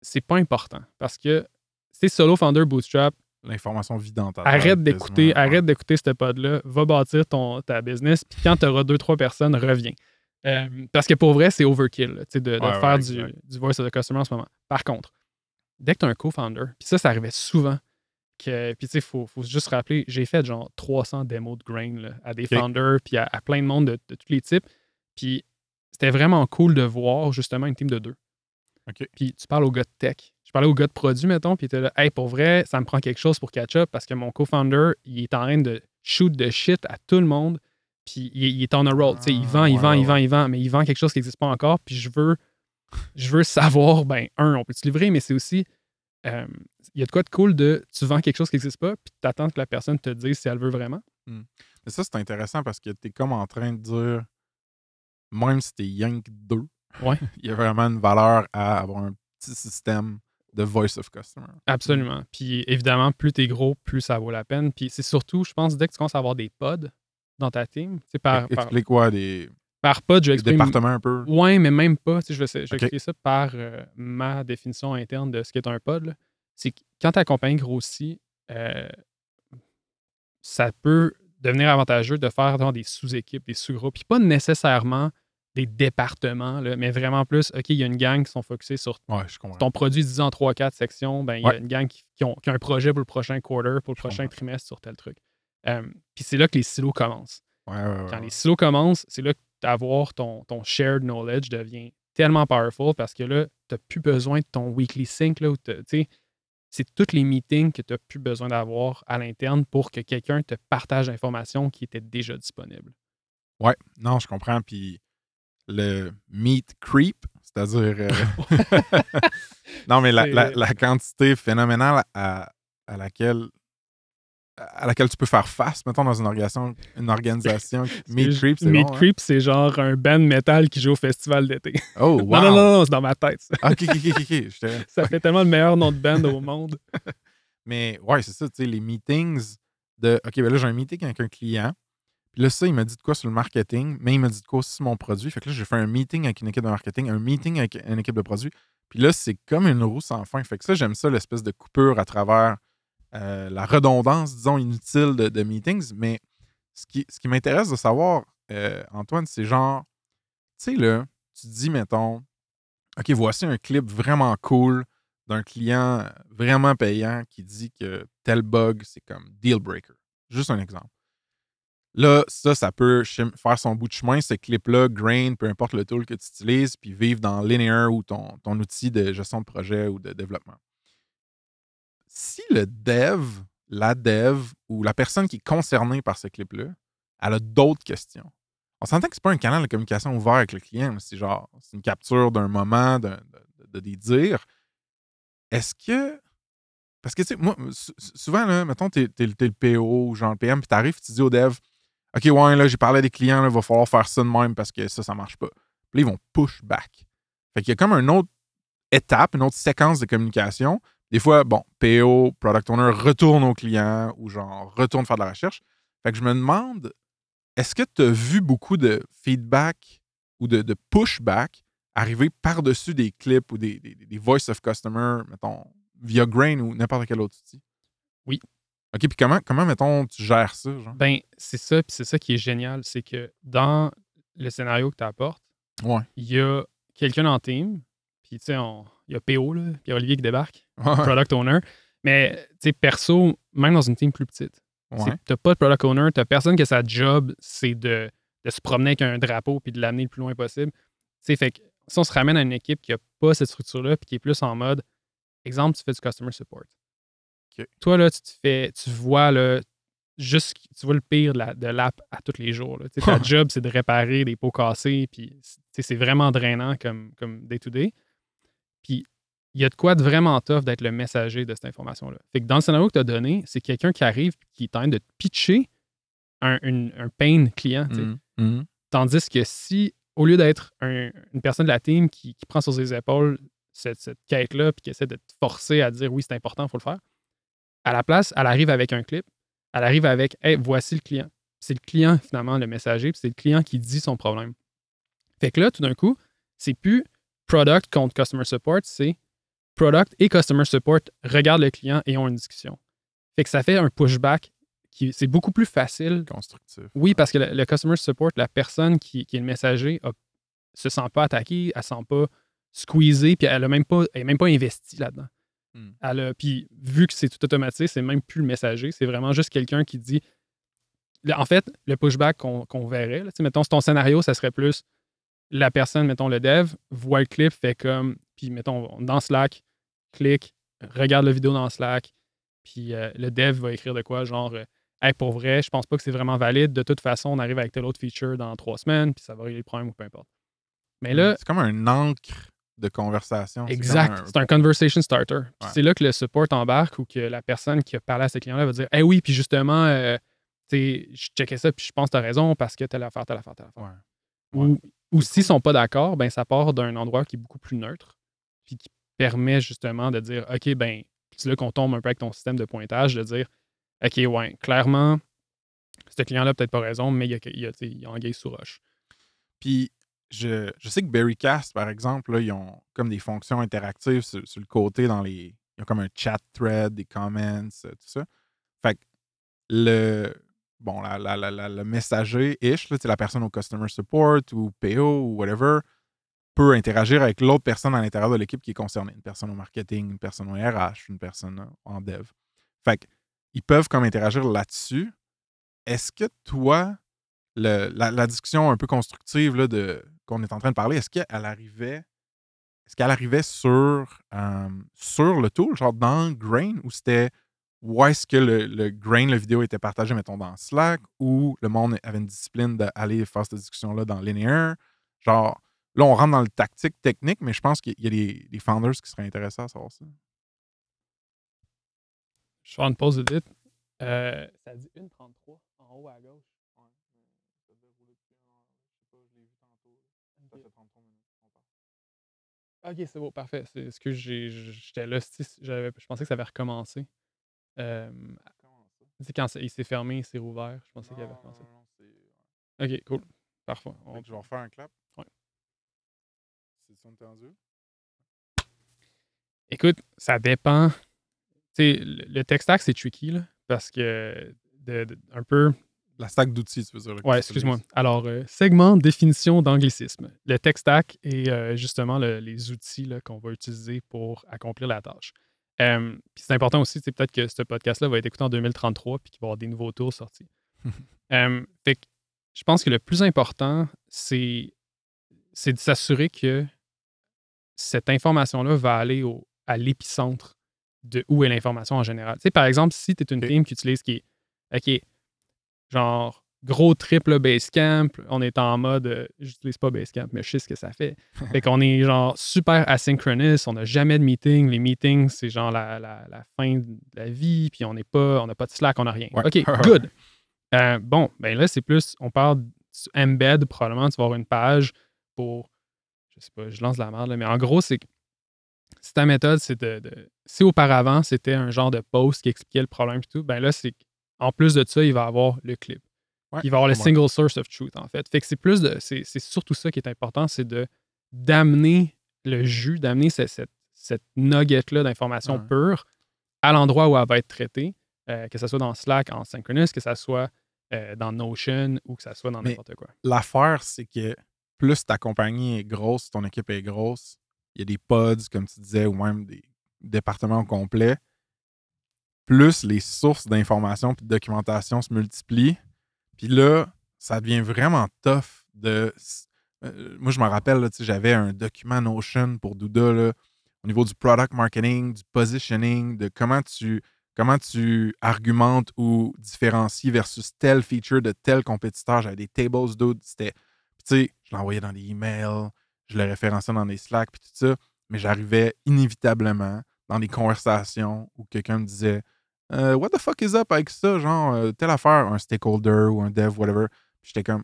c'est pas important parce que si t'es solo founder bootstrap, L'information tête, Arrête d'écouter, arrête d'écouter ce pod-là, va bâtir ton, ta business, puis quand tu auras deux, trois personnes, reviens. Euh, parce que pour vrai, c'est overkill là, de, de Ouais, ouais, faire du voice of the customer en ce moment. Par contre, dès que tu as un co-founder, puis ça, ça arrivait souvent, que, puis tu sais, il faut, faut juste se rappeler, j'ai fait genre 300 démos de grain là, à des founders, puis à, à plein de monde de, de tous les types. Puis c'était vraiment cool de voir justement une team de deux. OK. Puis tu parles au gars de tech. Je parlais au gars de produit, mettons, puis était là, hey, pour vrai, ça me prend quelque chose pour catch up parce que mon co-founder, il est en train de shoot de shit à tout le monde, puis il, il est on a roll. tu sais, il Ah, vend, il vend, il vend, il vend, mais il vend quelque chose qui n'existe pas encore, puis je veux, je veux savoir, ben, un, on peut te livrer, mais c'est aussi, euh, il y a de quoi de cool de tu vends quelque chose qui n'existe pas, puis tu attends que la personne te dise si elle veut vraiment? Mais ça, c'est intéressant parce que tu es comme en train de dire, même si t'es Yank 2, Ouais. <laughs> il y a vraiment une valeur à avoir un petit système de voice of customer. Absolument. Puis évidemment, plus t'es gros, plus ça vaut la peine. Puis c'est surtout, je pense, dès que tu commences à avoir des pods dans ta team, tu par, par, Explique quoi des, par pod, je des exprime départements un peu. Ouais, mais même pas. Tu sais, je vais, je vais expliquer ça par euh, ma définition interne de ce qu'est un pod. C'est que quand ta compagnie grossit, euh, ça peut devenir avantageux de faire genre, des sous-équipes, des sous-groupes. Puis pas nécessairement des départements, là, mais vraiment plus, OK, il y a une gang qui sont focusés sur Ouais, ton produit en 3-4 sections, ben, il y a une gang qui, qui ont, qui a un projet pour le prochain quarter, pour le Je prochain comprends. trimestre sur tel truc. Euh, Puis c'est là que les silos commencent. Ouais, Quand les silos commencent, c'est là que d'avoir ton, ton shared knowledge devient tellement powerful parce que là, tu n'as plus besoin de ton weekly sync. Là, c'est tous les meetings que tu n'as plus besoin d'avoir à l'interne pour que quelqu'un te partage l'information qui était déjà disponible. Ouais, non, je comprends. Puis le meat creep, c'est-à-dire. euh, <laughs> <laughs> non, mais la, la- la quantité phénoménale à, à laquelle à laquelle tu peux faire face, mettons, dans une organisation. Une organisation <laughs> meat creep, c'est Meat bon, hein? Creep, c'est genre un band metal qui joue au festival d'été. Oh, wow! <laughs> Non, non, non, non, c'est dans ma tête. ça. Ah, ok, ok, ok, ok. <laughs> Ça fait tellement le meilleur nom de band au monde. Mais ouais, c'est ça, tu sais, les meetings de OK, ben là, j'ai un meeting avec un client. Puis là, ça, il m'a dit de quoi sur le marketing, mais il m'a dit de quoi aussi sur mon produit. Fait que là, j'ai fait un meeting avec une équipe de marketing, un meeting avec une équipe de produits. Puis là, c'est comme une roue sans fin. Fait que ça, j'aime ça, l'espèce de coupure à travers euh, la redondance, disons, inutile de, meetings. Mais ce qui, m'intéresse de savoir, euh, Antoine, c'est genre, tu sais, là, tu dis, mettons, OK, voici un clip vraiment cool d'un client vraiment payant qui dit que tel bug, c'est comme deal breaker. Juste un exemple. Là, ça, ça peut faire son bout de chemin, ce clip-là, grain, peu importe le tool que tu utilises, puis vivre dans Linear ou ton, ton outil de gestion de projet ou de développement. Si le dev, la dev ou la personne qui est concernée par ce clip-là, elle a d'autres questions. On s'entend que c'est pas un canal de communication ouvert avec le client, c'est genre, c'est une capture d'un moment, de, de des dires. Est-ce que. Parce que, tu sais, moi, sou- souvent, là, mettons, t'es, t'es le- PO ou genre le PM, puis t'arrives, tu dis au dev, OK, ouais, là, j'ai parlé à des clients, là, il va falloir faire ça de même parce que ça, ça marche pas. Puis là, ils vont push back. Fait qu'il y a comme une autre étape, une autre séquence de communication. Des fois, bon, PO, Product Owner, retourne au client ou genre retourne faire de la recherche. Fait que je me demande, est-ce que tu as vu beaucoup de feedback ou de, de pushback arriver par-dessus des clips ou des, des, des voice of customer, mettons, via Grain ou n'importe quel autre outil? Oui. OK, puis comment, comment, mettons, tu gères ça, genre? Ben, c'est ça, puis c'est ça qui est génial, c'est que dans le scénario que tu apportes, Ouais. il y a quelqu'un en team, puis tu sais, il y a PO, là, puis il y a Olivier qui débarque. Product Owner. Mais, tu sais, perso, même dans une team plus petite, ouais. t'as pas de Product Owner, t'as personne que sa job, c'est de, de se promener avec un drapeau puis de l'amener le plus loin possible. Tu sais, fait que si on se ramène à une équipe qui a pas cette structure-là, puis qui est plus en mode, exemple, tu fais du customer support. Toi, là, tu te fais, tu vois, là, juste, tu vois le pire de la- de l'app à tous les jours. là. Tu sais, ta job, c'est de réparer des pots cassés, puis c'est vraiment drainant comme, comme day-to-day. Puis il y a de quoi de vraiment tough d'être le messager de cette information-là. Fait que dans le scénario que tu as donné, c'est quelqu'un qui arrive qui tente de te pitcher un, une- un pain client. Mhm. Mhm. Tandis que si, au lieu d'être un- une personne de la team qui, qui prend sur ses épaules cette, cette quête-là puis qui essaie de te forcer à dire oui, c'est important, il faut le faire, à la place, elle arrive avec un clip, elle arrive avec Hey, voici le client. C'est le client, finalement, le messager, puis c'est le client qui dit son problème. Fait que là, tout d'un coup, c'est plus product contre customer support, c'est product et customer support regardent le client et ont une discussion. Fait que ça fait un pushback qui c'est beaucoup plus facile Constructif. oui, parce que le, le customer support, la personne qui, qui est le messager, a, se sent pas attaquée, elle sent pas squeezée, puis elle a même pas, elle est même pas investie là-dedans. Hmm. Elle a- puis vu que c'est tout automatisé, c'est même plus le messager, c'est vraiment juste quelqu'un qui dit. En fait, le pushback qu'on verrait, là, mettons, ton scénario, ça serait plus la personne, mettons le dev, voit le clip, fait comme, puis mettons, dans Slack, clique, regarde la vidéo dans Slack, puis euh, le dev va écrire de quoi, genre, euh, Hey, pour vrai, je pense pas que c'est vraiment valide. De toute façon, on arrive avec tel autre feature dans trois semaines, puis ça va régler le problème ou peu importe. Mais là, c'est comme un encre de conversation. Exact, c'est un conversation starter. Ouais. C'est là que le support embarque ou que la personne qui a parlé à ce client-là va dire Eh oui, puis justement, euh, tu sais, je checkais ça, puis je pense que tu as raison parce que telle affaire, telle affaire, telle affaire. Ouais. Ou, ou s'ils sont pas d'accord, ben ça part d'un endroit qui est beaucoup plus neutre, puis qui permet justement de dire OK, ben, c'est là qu'on tombe un peu avec ton système de pointage, de dire OK, ouais, clairement, ce client-là peut-être pas raison, mais il y a, il anguille sous roche. Puis, je, je sais que Berrycast, par exemple, là, ils ont comme des fonctions interactives sur, sur le côté dans les. Ils ont comme un chat thread, des comments, euh, tout ça. Fait que le. Bon, la, la, la, le messager-ish, là, tu sais, la personne au customer support ou PO ou whatever, peut interagir avec l'autre personne à l'intérieur de l'équipe qui est concernée. Une personne au marketing, une personne au RH, une personne en dev. Fait que, ils peuvent comme interagir là-dessus. Est-ce que toi, le- la, la discussion un peu constructive là, de, qu'on est en train de parler, est-ce qu'elle arrivait est-ce qu'elle arrivait sur, euh, sur le tool, genre dans Grain, ou c'était où est-ce que le, le Grain, le vidéo était partagé, mettons, dans Slack, ou le monde avait une discipline d'aller faire cette discussion-là dans Linear? Genre, là, on rentre dans le tactique technique, mais je pense qu'il y a des, des founders qui seraient intéressés à savoir ça. Je vais faire une pause vite. Euh, ça dit 1.33 en haut à gauche. Ok, c'est beau, parfait. C'est ce que. J'étais là, si, j'avais- je pensais que ça avait recommencé. Euh, quand il s'est fermé, il s'est rouvert. Je pensais qu'il avait recommencé. Ok, cool. Parfait. On- je vais refaire un clap. Ouais. C'est entendu? Écoute, ça dépend. Le tech stack, c'est tricky, là, parce que de, de- un peu. La stack d'outils, tu veux dire. tu excuse-moi. Alors, euh, segment, définition d'anglicisme. Le tech stack est euh, justement le- les outils qu'on va utiliser pour accomplir la tâche. Euh, puis c'est important aussi, c'est peut-être que ce podcast-là va être écouté en 2033 puis qu'il va y avoir des nouveaux tours sortis. <laughs> Euh, fait que je pense que le plus important, c'est c'est de s'assurer que cette information-là va aller au, à l'épicentre de où est l'information en général. Tu sais, par exemple, si tu es une team qui utilise qui est OK, genre gros triple Basecamp, on est en mode euh, j'utilise pas Basecamp, mais je sais ce que ça fait. <laughs> fait qu'on est genre super asynchronous, on n'a jamais de meeting. Les meetings, c'est genre la, la- la fin de la vie, puis on n'est pas, on n'a pas de Slack, on n'a rien. Ouais. OK, <laughs> good. Euh, bon, ben là, c'est plus, on parle embed, probablement, tu vas avoir une page pour, je sais pas, je lance la merde, là, mais en gros, c'est que si ta méthode, c'est de, de- Si auparavant, c'était un genre de post qui expliquait le problème et tout, ben là, c'est en plus de ça, il va avoir le clip. Ouais, il va avoir le single source of truth, en fait. Fait que c'est plus de. C'est surtout ça qui est important, c'est de d'amener le jus, d'amener ce- cette, cette nugget-là d'information Ouais. pure à l'endroit où elle va être traitée, euh, que ce soit dans Slack en synchronous, que ce soit euh, dans Notion ou que ce soit dans n'importe quoi. L'affaire, c'est que plus ta compagnie est grosse, ton équipe est grosse, il y a des pods, comme tu disais, ou même des départements au complet, plus les sources d'informations et de documentation se multiplient. Puis là, ça devient vraiment tough de. euh, moi, je me rappelle, j'avais un document Notion pour Douda là, au niveau du product marketing, du positioning, de comment tu, comment tu argumentes ou différencies versus tel feature de tel compétiteur. J'avais des tables d'autres. C'était. Tu sais, je l'envoyais dans des emails, je le référençais dans des Slack, puis tout ça. Mais j'arrivais inévitablement dans des conversations où quelqu'un me disait Euh, What the fuck is up avec ça? Genre, euh, telle affaire, un stakeholder ou un dev, whatever. J'étais comme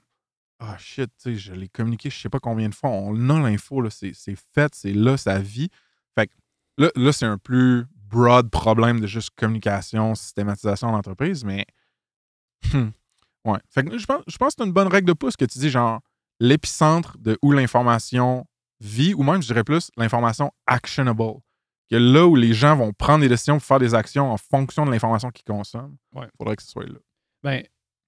Ah shit, tu sais, je l'ai communiqué je sais pas combien de fois. On a l'info, c'est fait, c'est là, sa vie. Fait que là, là c'est un plus broad problème de juste communication, systématisation d'entreprise, mais. <laughs> hmm, ouais. Fait que je pense, je pense que c'est une bonne règle de pouce que tu dis, genre, l'épicentre de où l'information vit, ou même, je dirais plus, l'information actionable. Que là où les gens vont prendre des décisions pour faire des actions en fonction de l'information qu'ils consomment, il Ouais. faudrait que ce soit là. Ben,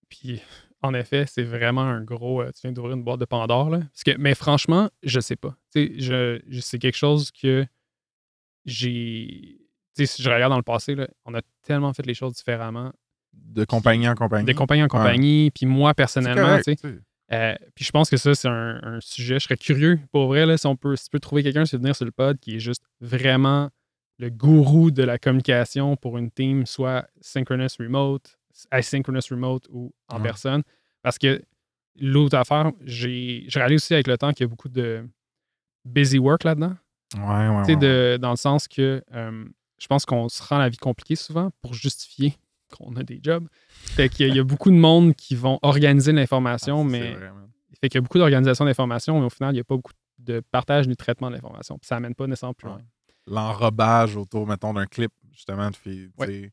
puis en effet, c'est vraiment un gros. euh, tu viens d'ouvrir une boîte de Pandore, là. Parce que, mais franchement, je sais pas. Tu sais, je, je- c'est quelque chose que j'ai. Tu sais, si je regarde dans le passé, là, on a tellement fait les choses différemment. De compagnie en compagnie. Des compagnies en compagnie, puis moi, personnellement, tu sais. Euh, puis je pense que ça, c'est un, un sujet. Je serais curieux, pour vrai, là, si on peut, si tu peux trouver quelqu'un sur venir sur le pod qui est juste vraiment le gourou de la communication pour une team, soit synchronous remote, asynchronous remote ou en Ouais. personne. Parce que l'autre affaire, j'ai je réalise aussi avec le temps qu'il y a beaucoup de busy work là-dedans. Ouais, ouais, Tu sais, ouais, de- dans le sens que euh, je pense qu'on se rend la vie compliquée souvent pour justifier qu'on a des jobs. Fait qu'il y a- il y a beaucoup de monde qui vont organiser l'information, Ah, mais vrai, fait qu'il y a beaucoup d'organisation d'information, mais au final, il n'y a pas beaucoup de partage ni de traitement de l'information. Puis ça amène pas nécessairement plus loin. Ouais. L'enrobage autour, mettons, d'un clip, justement, tu fais, tu Ouais.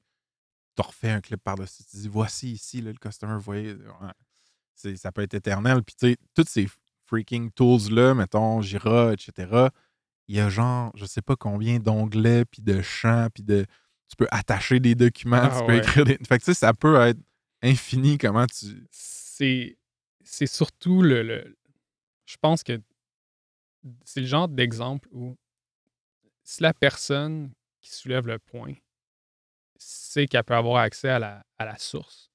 tu refais un clip par-dessus, tu dis voici ici, là, le customer, vous voyez. ouais. Ça peut être éternel. Puis, tu sais, toutes ces freaking tools-là, mettons, Jira, etc., il y a genre, je sais pas combien d'onglets, puis de champs, puis de. Tu peux attacher des documents, Ah tu peux ouais. écrire des. Fait que, tu sais, ça peut être infini comment tu. C'est, c'est surtout le, le- Je pense que c'est le genre d'exemple où si la personne qui soulève le point sait qu'elle peut avoir accès à la, à la source,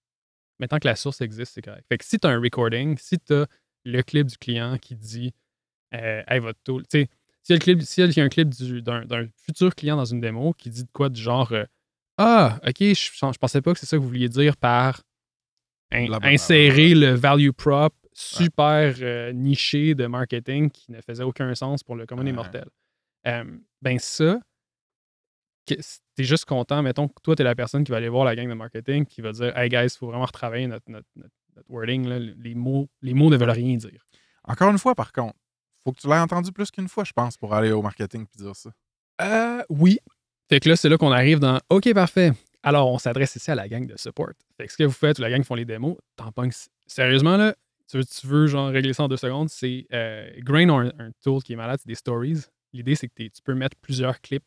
Maintenant que la source existe, c'est correct. Fait que si tu as un recording, si tu as le clip du client qui dit euh, Hey, votre tool. Tu sais, clip- s'il y a un clip du- d'un futur client dans une démo qui dit de quoi du genre euh, Ah, OK, je, je pensais pas que c'est ça que vous vouliez dire par in- insérer le value prop super euh, niché de marketing qui ne faisait aucun sens pour le commun des Ouais. mortels. Euh, ben ça, t'es juste content, mettons que toi, t'es la personne qui va aller voir la gang de marketing qui va dire Hey guys, il faut vraiment retravailler notre, notre, notre- notre wording. là. Les, mots, les mots ne veulent rien dire. Encore une fois, par contre, faut que tu l'aies entendu plus qu'une fois, je pense, pour aller au marketing puis dire ça. Euh, oui. Fait que là, c'est là qu'on arrive dans OK, parfait. Alors, on s'adresse ici à la gang de support. Fait que ce que vous faites, ou la gang font les démos, t'en pognes. Sérieusement, là, tu veux, tu veux genre régler ça en deux secondes, c'est euh, Grain a un, un tool qui est malade, c'est des stories. L'idée, c'est que tu peux mettre plusieurs clips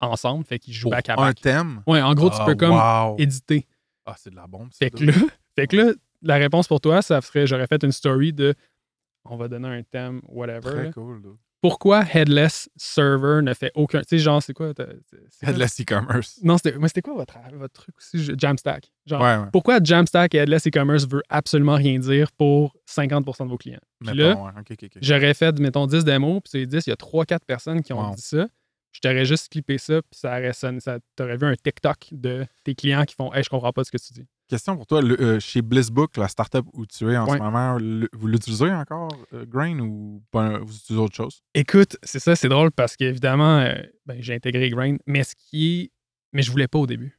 ensemble, fait qu'ils jouent back à un thème? Ouais, en gros, tu Ah, peux comme wow. éditer. Ah, c'est de la bombe. Fait que là, <laughs> fait que là, la réponse pour toi, ça serait j'aurais fait une story de on va donner un thème, whatever. Très là. cool. dude. Pourquoi Headless Server ne fait aucun. Tu sais, genre, c'est quoi? Headless e-commerce. Non, c'était mais c'était quoi votre, votre truc aussi? Jamstack. Genre, Ouais, ouais. pourquoi Jamstack et Headless E-commerce veut absolument rien dire pour 50% de vos clients? Puis là, Mettons, ouais. Ok, ok, ok. j'aurais fait, mettons, 10 démos, puis les 10, il y a 3-4 personnes qui ont Wow. dit ça. Je t'aurais juste clippé ça, puis ça aurait sonné, ça, t'aurais vu un TikTok de tes clients qui font Hey, je comprends pas ce que tu dis. Question pour toi. le- euh, chez Blissbook, la startup où tu es en Ouais. ce moment, le- vous l'utilisez encore, euh, Grain, ou vous utilisez autre chose? Écoute, c'est ça, c'est drôle parce qu'évidemment, euh, ben, j'ai intégré Grain, mais ce qui est. Mais je voulais pas au début.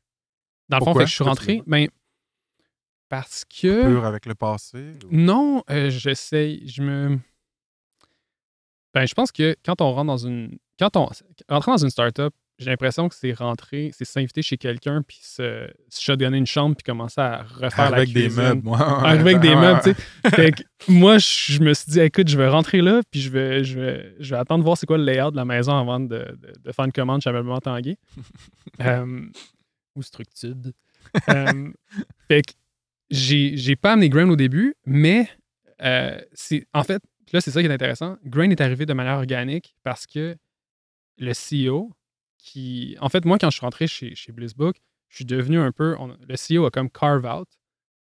Dans le fond, Pourquoi? fait que je suis rentré. Ben, parce que. Pur avec le passé? ou- Non, j'essaye. Je me. Ben, je pense que quand on rentre dans une. Quand on. Rentrer dans une startup, j'ai l'impression que c'est rentrer, c'est s'inviter chez quelqu'un, puis se, se shotgunner une chambre, puis commencer à refaire la avec des cuisine. meubles, moi. Arriver avec des meubles, tu sais. <laughs> Fait que moi, je me suis dit, écoute, je vais rentrer là, puis je vais, je vais, je vais attendre de voir c'est quoi le layout de la maison avant de, de- de faire une commande chez Ameublement Tanguay. <laughs> Ou Structude. Fait que j'ai j'ai pas amené Grain au début, mais euh, c'est en fait, là, c'est ça qui est intéressant. Grain est arrivé de manière organique parce que le CEO, qui. En fait, moi, quand je suis rentré chez, chez Blissbook, je suis devenu un peu. on- le CEO a comme carve out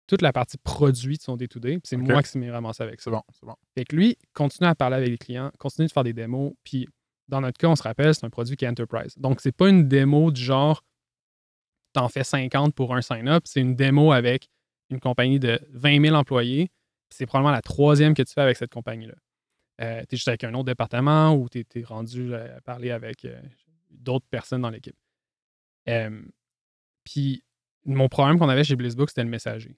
toute la partie produit de son day-to-day. C'est moi qui m'ai ramassé avec ça. C'est bon, c'est bon. Fait que lui, continue à parler avec les clients, continue de faire des démos. Puis dans notre cas, on se rappelle, c'est un produit qui est enterprise. Donc, c'est pas une démo du genre t'en fais 50 pour un sign-up. C'est une démo avec une compagnie de 20 000 employés. C'est probablement la troisième que tu fais avec cette compagnie-là. Euh, tu es juste avec un autre département ou tu es, rendu euh, à parler avec euh, d'autres personnes dans l'équipe. Euh, Puis mon problème qu'on avait chez Blissbook, c'était le messager.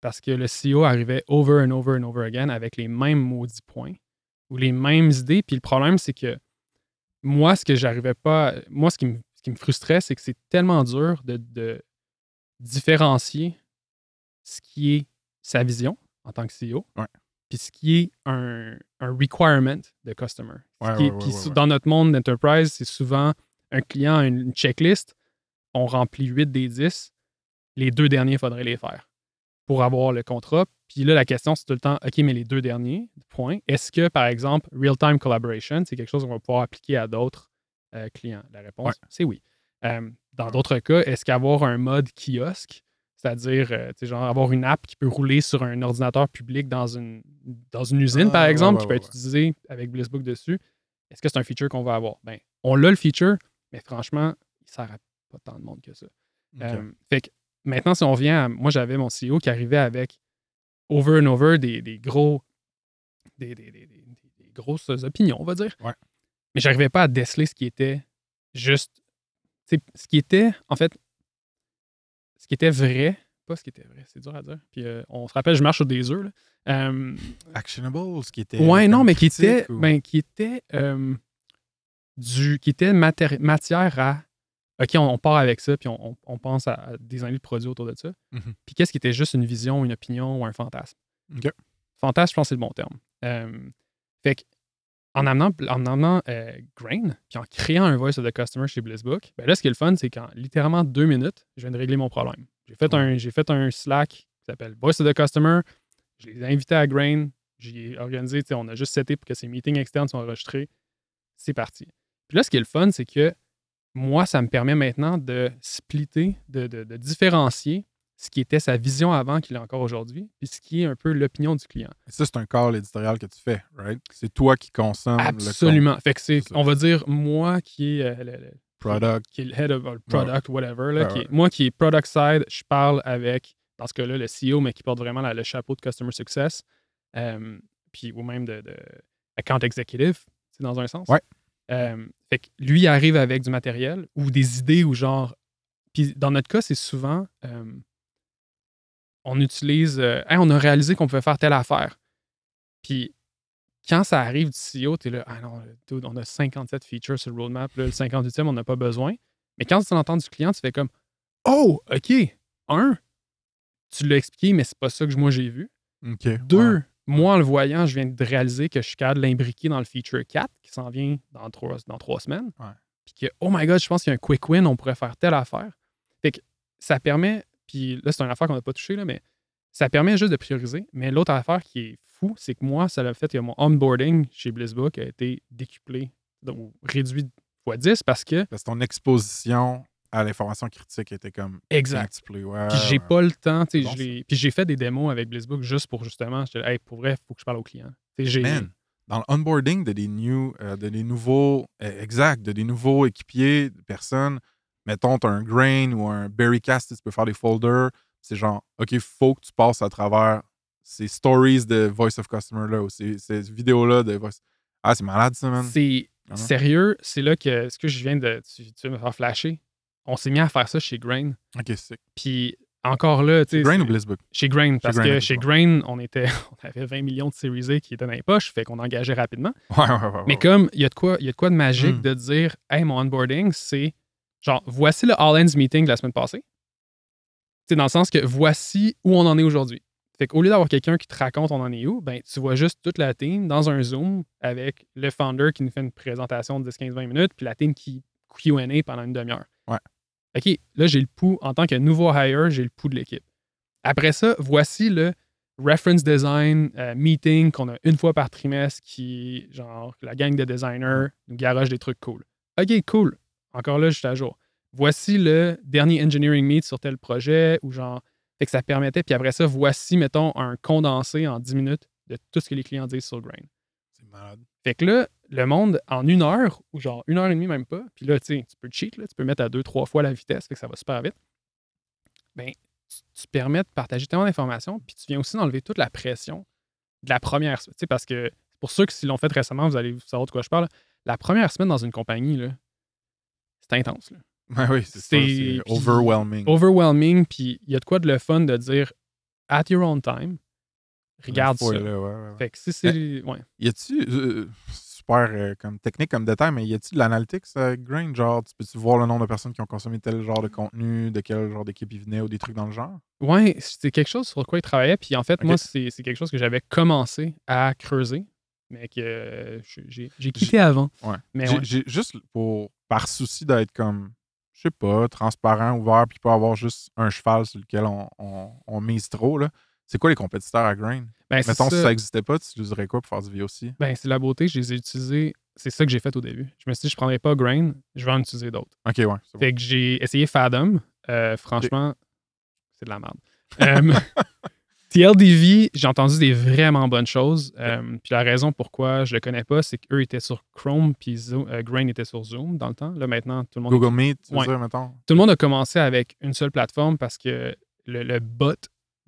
Parce que le CEO arrivait over and over and over again avec les mêmes maudits points ou les mêmes idées. Puis le problème, c'est que moi, ce que j'arrivais pas. Moi, ce qui me, frustrait, c'est que c'est tellement dur de, différencier ce qui est sa vision en tant que CEO. Puis ce qui est un, un requirement de customer. Ce Ouais, qui est- ouais, puis ouais, dans notre monde d'enterprise, c'est souvent un client a une checklist, on remplit 8 des 10, les deux derniers, il faudrait les faire pour avoir le contrat. Puis là, la question, c'est tout le temps, OK, mais les deux derniers, point. Est-ce que, par exemple, real-time collaboration, c'est quelque chose qu'on va pouvoir appliquer à d'autres euh, clients? La réponse, c'est oui. Euh, dans d'autres cas, est-ce qu'avoir un mode kiosque, c'est-à-dire, euh, tu sais, genre, avoir une app qui peut rouler sur un ordinateur public dans une, dans une usine, Ah, par ouais, exemple, ouais, qui peut ouais, être utilisé avec Blissbook dessus, est-ce que c'est un feature qu'on va avoir? Ben, on l'a le feature, mais franchement, il sert à pas tant de monde que ça. Euh, fait que maintenant, si on vient à. Moi, j'avais mon CEO qui arrivait avec over and over des, des gros. Des, des- des- grosses opinions, on va dire. Mais j'arrivais pas à déceler ce qui était juste. Ce qui était, en fait, ce qui était vrai, pas ce qui était vrai, c'est dur à dire. Puis euh, on se rappelle, je marche sur des œufs. Euh, Actionable, ce qui était. Ouais, non, mais qui était, ou- ben, qui était euh, du, qui était matière à, ok, on, on part avec ça, puis on, on- pense à, à des années de produits autour de ça. Mhm. Puis qu'est-ce qui était juste une vision, une opinion ou un fantasme? Fantasme, je pense que c'est le bon terme. Fait que en amenant, en amenant euh, Grain, puis en créant un voice of the customer chez Blissbook, ben là, ce qui est le fun, c'est qu'en littéralement deux minutes, je viens de régler mon problème. J'ai fait, un, j'ai fait un Slack qui s'appelle Voice of the Customer. Je les ai invités à Grain. J'ai organisé, on a juste seté pour que ces meetings externes soient enregistrés. C'est parti. Puis là, ce qui est le fun, c'est que moi, ça me permet maintenant de splitter, de, de- de différencier ce qui était sa vision avant qu'il est encore aujourd'hui, puis ce qui est un peu l'opinion du client. Et ça, c'est un call éditorial que tu fais, right? C'est toi qui consommes Absolument. Fait que c'est, on va dire, moi qui est, euh, le, product. qui est le head of or product, whatever, là, qui est- ouais. moi qui est product side, je parle avec, dans ce cas-là, le CEO, mais qui porte vraiment la- le chapeau de customer success, euh, puis ou même de, de account executive, c'est dans un sens. Ouais. Euh, fait que lui il arrive avec du matériel ou des idées ou genre. Puis dans notre cas, c'est souvent. On utilise. euh, Hey, on a réalisé qu'on pouvait faire telle affaire. Puis quand ça arrive du CEO, tu es là, ah non, dude, on a 57 features sur le roadmap, là, le 58e, on n'a pas besoin. Mais quand tu l'entends du client, tu fais comme Oh, OK, un, tu l'as expliqué, mais c'est pas ça que moi j'ai vu. Deux, Ouais. moi, en le voyant, je viens de réaliser que je suis capable de l'imbriquer dans le feature 4 qui s'en vient dans trois, dans trois semaines. Ouais. Puis que, oh my god, je pense qu'il y a un quick win, on pourrait faire telle affaire. Fait que ça permet, puis là, c'est une affaire qu'on n'a pas touché, là, mais ça permet juste de prioriser. Mais l'autre affaire qui est fou, c'est que moi, ça l'a fait que mon onboarding chez Blissbook a été décuplé, donc réduit x 10 parce que, Parce que ton exposition à l'information critique était comme exact. Ouais, Puis j'ai ouais. pas le temps, Bon, je puis j'ai fait des démos avec Blissbook juste pour justement, là, hey, pour vrai, il faut que je parle aux clients. Man, dans le onboarding de des, new, euh, de des nouveaux, euh, exact, de des nouveaux équipiers, de personnes, mettons, tu as un Grain ou un Berrycast, tu peux faire des folders. C'est genre, OK, faut que tu passes à travers ces stories de Voice of Customer là ou ces, ces vidéos-là de Voice. Ah, c'est malade, ça, man. C'est Ah sérieux, c'est là que ce que je viens de. Tu, tu vas me faire flasher. On s'est mis à faire ça chez Grain. OK, c'est Puis encore là, tu sais. Grain ou Blissbook? Chez Grain, parce Grain, que chez. Grain, on, était, <laughs> on avait 20 millions de Series A qui étaient dans les poches, fait qu'on engageait rapidement. Ouais, ouais, ouais. Mais comme il y, a de quoi, il y a de quoi de magique Mm. de dire, hey, mon onboarding, c'est genre, voici le All-Ends meeting de la semaine passée. C'est dans le sens que voici où on en est aujourd'hui. Fait qu'au lieu d'avoir quelqu'un qui te raconte on en est où, ben, tu vois juste toute la team dans un Zoom avec le founder qui nous fait une présentation de 10, 15, 20 minutes, puis la team qui QA pendant une demi-heure. Ouais. OK, là, j'ai le pouls, en tant que nouveau hire, j'ai le pouls de l'équipe. Après ça, voici le reference design euh, meeting qu'on a une fois par trimestre qui, genre, la gang de designers nous garage des trucs cool. OK, cool. Encore là, je suis à jour. Voici le dernier engineering meet sur tel projet ou genre, fait que ça permettait. Puis après ça, voici, mettons, un condensé en 10 minutes de tout ce que les clients disent sur le grain. C'est malade. Fait que là, le monde, en une heure, ou genre une heure et demie, même pas, puis là, tu sais, tu peux cheat, là, tu peux mettre à deux, trois fois la vitesse, fait que ça va super vite. Ben, tu, tu permets de partager tellement d'informations, puis tu viens aussi d'enlever toute la pression de la première semaine. Tu sais, parce que pour ceux qui l'ont fait récemment, vous allez savoir de quoi je parle. La première semaine dans une compagnie, là, c'est intense. Là. Ouais, oui, c'est ça. Overwhelming. Overwhelming, puis il y a de quoi de le fun de dire at your own time, regarde ça. là, ouais. Fait que si c'est. Ouais. Y a-tu, euh, super euh, comme technique, comme détail, mais y a-tu de l'analytics avec Grain? Genre, tu peux-tu voir le nombre de personnes qui ont consommé tel genre de contenu, de quel genre d'équipe ils venaient ou des trucs dans le genre? Ouais, c'est quelque chose sur quoi il travaillait. Puis en fait, moi, c'est c'est quelque chose que j'avais commencé à creuser, mais que euh, j'ai j'ai quitté avant. Ouais. Mais J'ai- ouais. j'ai- juste pour, par souci d'être comme, je sais pas, transparent, ouvert, puis pas avoir juste un cheval sur lequel on, on, on mise trop, là. C'est quoi les compétiteurs à Grain? Ben, Mettons, si ça. n'existait pas, tu utiliserais quoi pour faire du VOC? Ben, c'est la beauté, je les ai utilisés. C'est ça que j'ai fait au début. Je me suis dit, je prendrais pas Grain, je vais en utiliser d'autres. Ok, ouais. bon. Fait que j'ai essayé Fathom. Euh, franchement, c'est de la merde. Euh, <laughs> TLDV, j'ai entendu des vraiment bonnes choses. Euh, puis la raison pourquoi je le connais pas, c'est qu'eux étaient sur Chrome, puis euh, Grain était sur Zoom dans le temps. Là, maintenant, tout le monde Google Meet, tu veux Ouais. dire, mettons? tout le monde a commencé avec une seule plateforme parce que le, le bot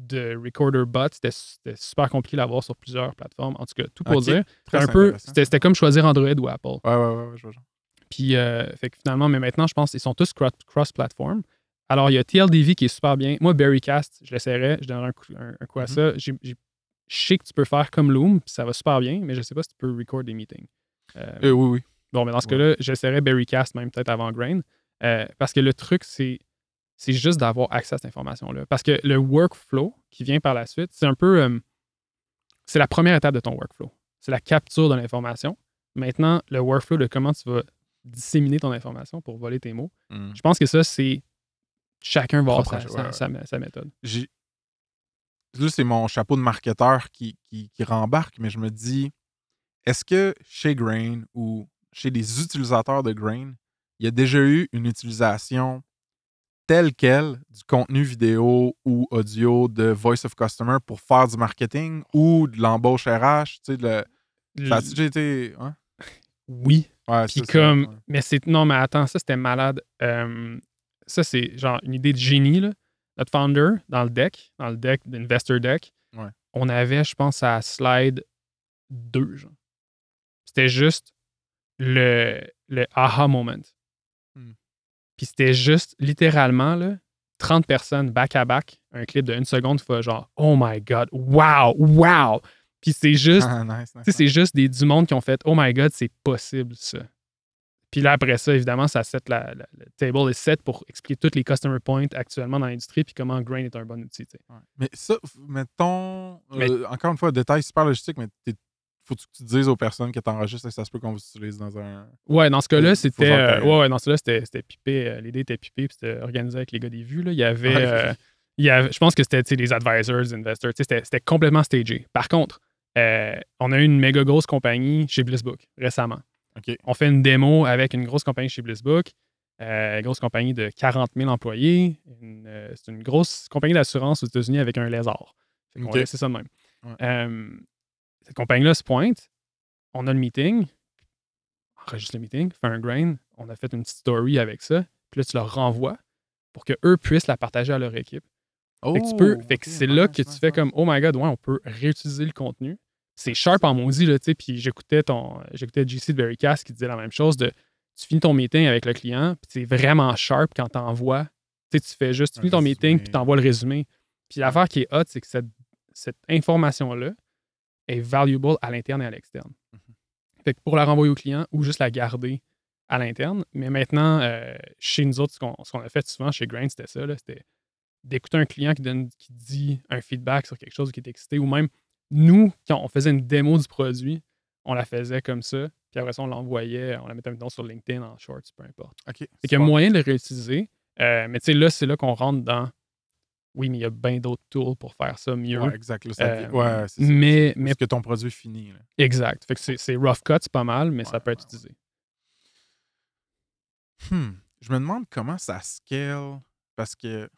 de Recorder Bot, c'était super compliqué d'avoir sur plusieurs plateformes. En tout cas, tout pour dire. C'était un peu, intéressant. c'était c'était comme choisir Android ou Apple. Ouais, ouais, ouais, ouais, je vois. Puis, euh, fait que finalement, mais maintenant, je pense qu'ils sont tous cro- cross-platform. Alors, il y a TLDV qui est super bien. Moi, Berrycast, je l'essaierai, je donnerai un coup, un- un coup à Mhm. ça. Je sais que tu peux faire comme Loom, puis ça va super bien, mais je sais pas si tu peux record des meetings. Euh, Euh, oui, oui. Bon, mais dans ce Ouais. cas-là, j'essaierai Berrycast même peut-être avant Grain. Euh, parce que le truc, c'est c'est juste d'avoir accès à cette information-là. Parce que le workflow qui vient par la suite, c'est un peu. euh, c'est la première étape de ton workflow. C'est la capture de l'information. Maintenant, le workflow de comment tu vas disséminer ton information pour voler tes mots. Mm. Je pense que ça, c'est. Chacun va avoir sa, méthode. Là, c'est mon chapeau de marketeur qui, qui, qui rembarque, mais je me dis, est-ce que chez Grain ou chez les utilisateurs de Grain, il y a déjà eu une utilisation tel quel du contenu vidéo ou audio de Voice of Customer pour faire du marketing ou de l'embauche RH? Tu sais, de le- ça a déjà été. hein? Oui. Ouais, Puis ça, comme. ouais. Mais c'est. Non, mais attends, ça c'était malade. Euh, ça, c'est genre une idée de génie, là. Notre founder, dans le deck, dans le deck d'Investor Deck, Ouais. on avait, je pense, à slide 2, genre. C'était juste le, le aha moment. Hmm. Puis c'était juste littéralement, là, 30 personnes back-à-back, un clip de une seconde, tu fais genre, oh my god, wow, wow. Puis c'est juste Ah, <laughs> nice, nice, c'est juste des, du monde qui ont fait Oh my God, c'est possible ça. Puis là, après ça, évidemment, ça set la, la- le table est set pour expliquer tous les customer points actuellement dans l'industrie puis comment Grain est un bon outil. Ouais. Mais ça, mettons, euh, encore une fois, détail super logistique, mais faut que tu dises aux personnes que tu enregistres et ça se peut qu'on vous utilise dans un. Ouais, dans ce cas-là, c'était. euh, ouais, ouais, dans ce cas-là, c'était pipé. euh, L'idée était pipée puis c'était organisé avec les gars des vues. Là. Il y avait. <laughs> Il y avait je pense que c'était les advisors, les investors. C'était c'était complètement stagé. Par contre, on a eu une méga grosse compagnie chez Blissbook récemment. On fait une démo avec une grosse compagnie chez Blissbook, euh, une grosse compagnie de 40 000 employés. Euh, c'est une grosse compagnie d'assurance aux États-Unis avec un lézard. Laisser ça de même. Ouais. Euh, cette compagnie-là se pointe. On a le meeting. On enregistre le meeting, fait un grain. On a fait une petite story avec ça. Puis là, tu leur renvoies pour qu'eux puissent la partager à leur équipe. Fait que, tu peux, fait que Oh, c'est là que tu fais comme Oh my god, ouais, on peut réutiliser le contenu. C'est sharp en maudit, là, tu sais. Puis j'écoutais ton. J'écoutais JC de Verycast qui disait la même chose de tu finis ton meeting avec le client, puis c'est vraiment sharp quand t'envoies. Tu sais, tu fais juste, tu finis ton meeting, puis t'envoies le résumé. Puis l'affaire qui est hot, c'est que cette, cette information-là est valuable à l'interne et à l'externe. Mhm. Fait que pour la renvoyer au client ou juste la garder à l'interne. Mais maintenant, euh, chez nous autres, ce qu'on, ce qu'on a fait souvent chez Grain, c'était ça. là, c'était d'écouter un client qui, donne, qui dit un feedback sur quelque chose qui est excité ou même nous, quand on faisait une démo du produit, on la faisait comme ça. Puis après ça, on l'envoyait, on la mettait maintenant sur LinkedIn, en shorts, peu importe. OK. Fait qu'il y a moyen de le réutiliser. Euh, mais tu sais, là, c'est là qu'on rentre dans. Oui, mais il y a bien d'autres tools pour faire ça mieux. Ouais, exact. là, ça Euh, ouais, c'est ça. mais, mais que ton produit est fini. Là. exact. Fait que c'est, c'est rough cut, c'est pas mal, mais ça peut être utilisé. Hmm. Je me demande comment ça scale parce que.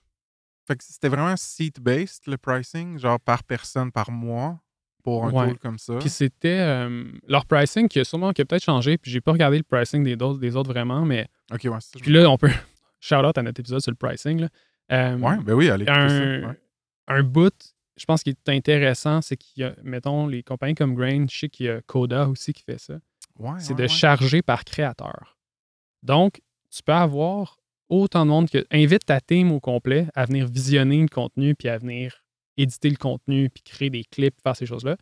Fait que c'était vraiment seat-based le pricing, genre par personne par mois pour un Ouais. tool comme ça. Puis c'était euh, leur pricing qui a sûrement qui a peut-être changé. Puis j'ai pas regardé le pricing des autres, des autres vraiment, mais Ok, ouais, ça. puis là, on peut <laughs> shout out à notre épisode sur le pricing. Là. Euh, Ouais, ben oui, allez un, ça. Ouais. un bout, je pense qui est intéressant, c'est qu'il y a, mettons, les compagnies comme Grain, je sais qu'il y a Coda aussi qui fait ça. Ouais, c'est de charger par créateur. Donc, tu peux avoir autant de monde que. Invite ta team au complet à venir visionner le contenu, puis à venir éditer le contenu, puis créer des clips, faire ces choses-là.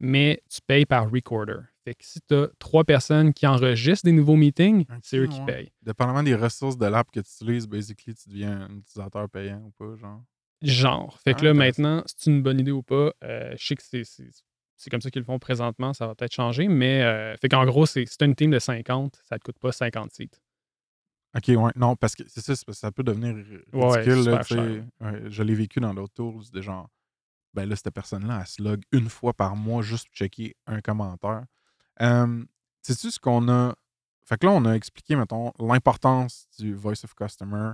Mais tu payes par recorder. Fait que si tu as trois personnes qui enregistrent des nouveaux meetings, c'est eux qui ouais. payent. Dépendamment des ressources de l'app que tu utilises, basically, tu deviens un utilisateur payant ou pas, genre. Genre. Fait que Ah, là, intéressant. maintenant, si c'est une bonne idée ou pas, euh, je sais que c'est, c'est, c'est comme ça qu'ils le font présentement, ça va peut-être changer, mais euh, fait qu'en gros, c'est, si tu une team de 50, ça te coûte pas 50 sites. Ok, ouais. Non, parce que c'est ça, ça peut devenir ridicule. Ouais, là. Ouais, je l'ai vécu dans d'autres tools, de genre, ben là, cette personne-là, elle se log une fois par mois juste pour checker un commentaire. Euh, Sais-tu ce qu'on a. Fait que là, on a expliqué, mettons, l'importance du Voice of Customer,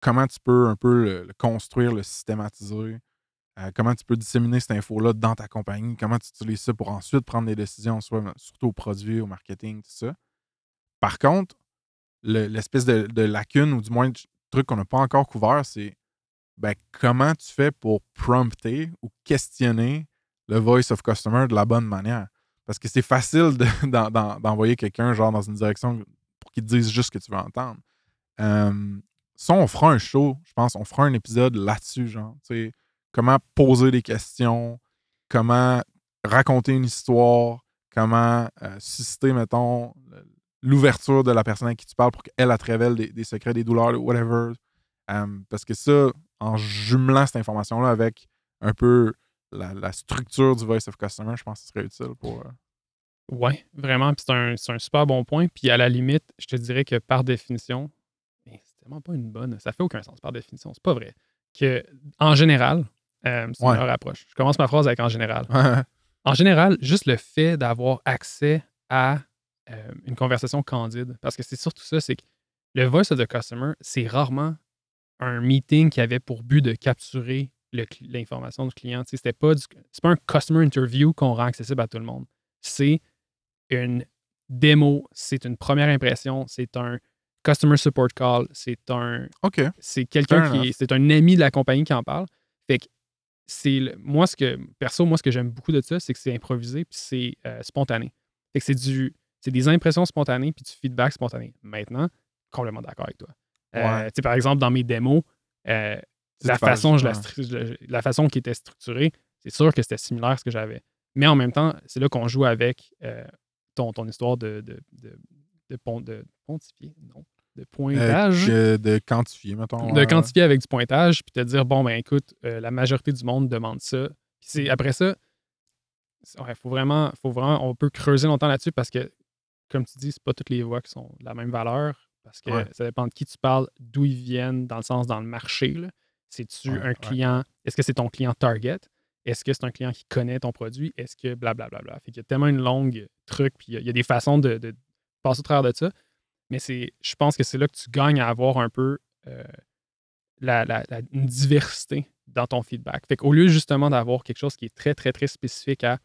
comment tu peux un peu le, le construire, le systématiser, euh, comment tu peux disséminer cette info-là dans ta compagnie, comment tu utilises ça pour ensuite prendre des décisions, soit, surtout au produit, au marketing, tout ça. Par contre, le- l'espèce de, lacune, ou du moins truc qu'on n'a pas encore couvert, c'est ben, comment tu fais pour prompter ou questionner le voice of customer de la bonne manière? Parce que c'est facile de- <laughs> d'en- d'en- d'envoyer quelqu'un genre dans une direction pour qu'il dise juste ce que tu veux entendre. Euh, ça, on fera un show, je pense, on fera un épisode là-dessus, genre, tu sais, comment poser des questions, comment raconter une histoire, comment euh, susciter, mettons, l'ouverture de la personne à qui tu parles pour qu'elle elle te révèle des, des secrets, des douleurs, whatever. Parce que ça, en jumelant cette information-là avec un peu la, la structure du Voice of Customer, je pense que ce serait utile pour. euh, Ouais, vraiment. Puis c'est un, super bon point. Puis à la limite, je te dirais que par définition, mais c'est tellement pas une bonne. Ça fait aucun sens par définition. C'est pas vrai. Que en général, euh, c'est Ouais. une meilleure approche. Je commence ma phrase avec en général. <laughs> En général, juste le fait d'avoir accès à euh, une conversation candide, parce que c'est surtout ça, c'est que le voice of the customer, c'est rarement un meeting qui avait pour but de capturer l'information du client. Sais, C'était pas, du- c'est pas un customer interview qu'on rend accessible à tout le monde. C'est une démo, c'est une première impression, c'est un customer support call, c'est un OK. c'est quelqu'un qui c'est un ami de la compagnie qui en parle. Fait que c'est moi ce que perso moi ce que j'aime beaucoup de ça c'est que c'est improvisé puis c'est euh, spontané. Fait que c'est du c'est des impressions spontanées puis du feedback spontané. Maintenant, complètement d'accord avec toi. Euh, Ouais. par exemple dans mes démos euh, la façon, je la, la façon qui était structurée, c'est sûr que c'était similaire à ce que j'avais. Mais en même temps, c'est là qu'on joue avec euh, ton, ton histoire de, de, de, de, pon- de pontifier, non, de pointage de quantifier, mettons. de quantifier avec du pointage, puis te dire, bon, ben écoute, la majorité du monde demande ça. Puis après ça, ouais, faut vraiment, faut vraiment, on peut creuser longtemps là-dessus parce que, comme tu dis, c'est pas toutes les voix qui sont de la même valeur parce que Ouais. ça dépend de qui tu parles, d'où ils viennent, dans le sens dans le marché. C'est-tu Ouais, un ouais. client, est-ce que c'est ton client target? Est-ce que c'est un client qui connaît ton produit? Est-ce que blablabla? Fait qu'il y a tellement une longue truc, puis il y a- il y, a des façons de, de passer au travers de ça. Mais c'est, je pense que c'est là que tu gagnes à avoir un peu euh, la, la- la- une diversité dans ton feedback. Fait qu'au lieu justement d'avoir quelque chose qui est très, très, très spécifique à.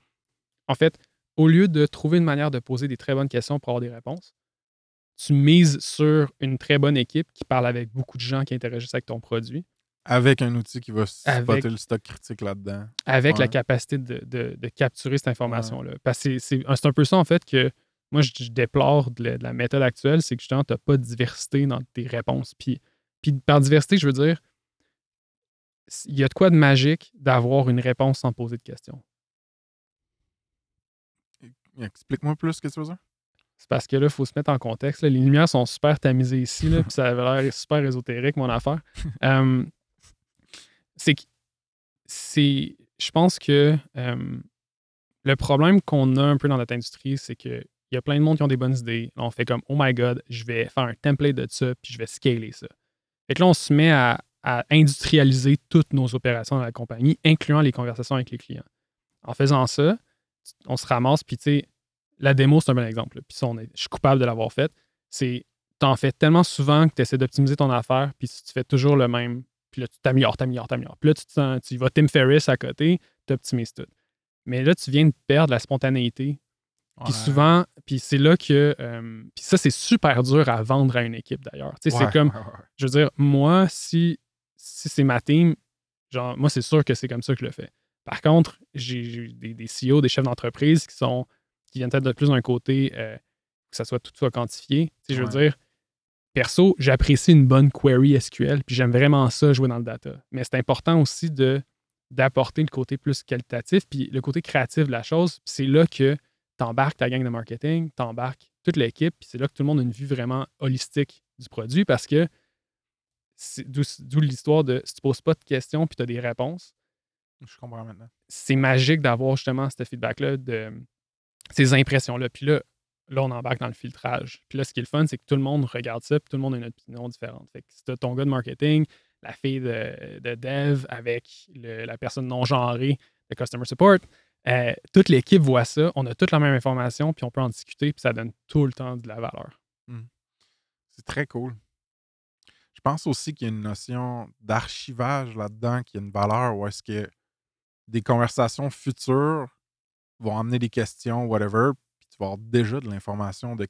En fait, au lieu de trouver une manière de poser des très bonnes questions pour avoir des réponses, tu mises sur une très bonne équipe qui parle avec beaucoup de gens qui interagissent avec ton produit, Avec un outil qui va spotter Avec- le stock critique là-dedans. avec la capacité de, de- de capturer cette information-là. Parce que c'est- c'est c'est un peu ça, en fait, que moi, je, je déplore de la, de la méthode actuelle, c'est que justement, tu n'as pas de diversité dans tes réponses. Puis, puis par diversité, je veux dire, il y a de quoi de magique d'avoir une réponse sans poser de questions. Explique-moi plus ce que tu veux dire. C'est parce que là, il faut se mettre en contexte. là. Les lumières sont super tamisées ici, là, <laughs> puis ça avait l'air super ésotérique, mon affaire. <laughs> Euh, c'est que c'est. Je pense que euh, le problème qu'on a un peu dans notre industrie, c'est qu'il y a plein de monde qui ont des bonnes idées. Là, on fait comme Oh my God, je vais faire un template de ça, puis je vais scaler ça. Fait que là, on se met à, à industrialiser toutes nos opérations dans la compagnie, incluant les conversations avec les clients. En faisant ça, on se ramasse, puis tu sais, la démo, c'est un bon exemple. Puis ça, on est- je suis coupable de l'avoir fait. C'est, t'en fais tellement souvent que tu essaies d'optimiser ton affaire, puis tu fais toujours le même, puis là, tu t'améliores, t'améliores, t'améliores. Puis là, tu, te sens- tu vas Tim Ferriss à côté, tu optimises tout. Mais là, tu viens de perdre la spontanéité. Puis Ouais. souvent, puis c'est là que. euh, puis ça, c'est super dur à vendre à une équipe d'ailleurs. Tu sais, Ouais, c'est comme ouais. je veux dire, moi, si, si c'est ma team, genre, moi, c'est sûr que c'est comme ça que je le fais. Par contre, j'ai des, des CEO, des chefs d'entreprise qui sont qui viennent peut-être de plus d'un côté euh, que ça soit tout soit quantifié. Tu sais, je veux dire, perso, j'apprécie une bonne query SQL, puis j'aime vraiment ça jouer dans le data. Mais c'est important aussi de d'apporter le côté plus qualitatif, puis le côté créatif de la chose. Puis c'est là que t'embarques ta gang de marketing, t'embarques toute l'équipe, puis c'est là que tout le monde a une vue vraiment holistique du produit parce que d'où l'histoire de si tu poses pas de questions puis tu as des réponses, Je comprends maintenant. c'est magique d'avoir justement ce feedback-là, de ces impressions-là. Puis là, là, on embarque dans le filtrage. Puis là, ce qui est le fun, c'est que tout le monde regarde ça, puis tout le monde a une opinion différente. Fait que si t'as ton gars de marketing, la fille de, de dev avec le- la personne non genrée de customer support, euh, toute l'équipe voit ça, on a toute la même information, puis on peut en discuter, puis ça donne tout le temps de la valeur. C'est très cool. Je pense aussi qu'il y a une notion d'archivage là-dedans qui a une valeur où est-ce que des conversations futures vont amener des questions, whatever, puis tu vas avoir déjà de l'information de,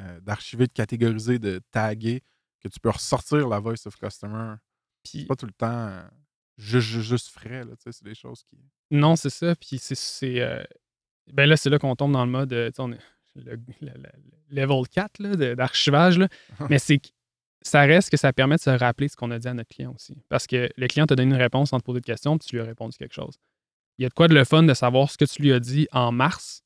euh, d'archiver, de catégoriser, de taguer, que tu peux ressortir la voice of customer. Puis Pas tout le temps euh, juste, juste, frais, là, tu sais, c'est des choses qui. Non, c'est ça. Puis c'est. c'est, euh, ben là, c'est là qu'on tombe dans le mode. euh, tu sais, on est le, le- le- level 4 là, de- d'archivage. là. <laughs> Mais c'est ça reste que ça permet de se rappeler ce qu'on a dit à notre client aussi. Parce que le client t'a donné une réponse sans te poser de questions, puis tu lui as répondu quelque chose. Il y a de quoi de le fun de savoir ce que tu lui as dit en mars?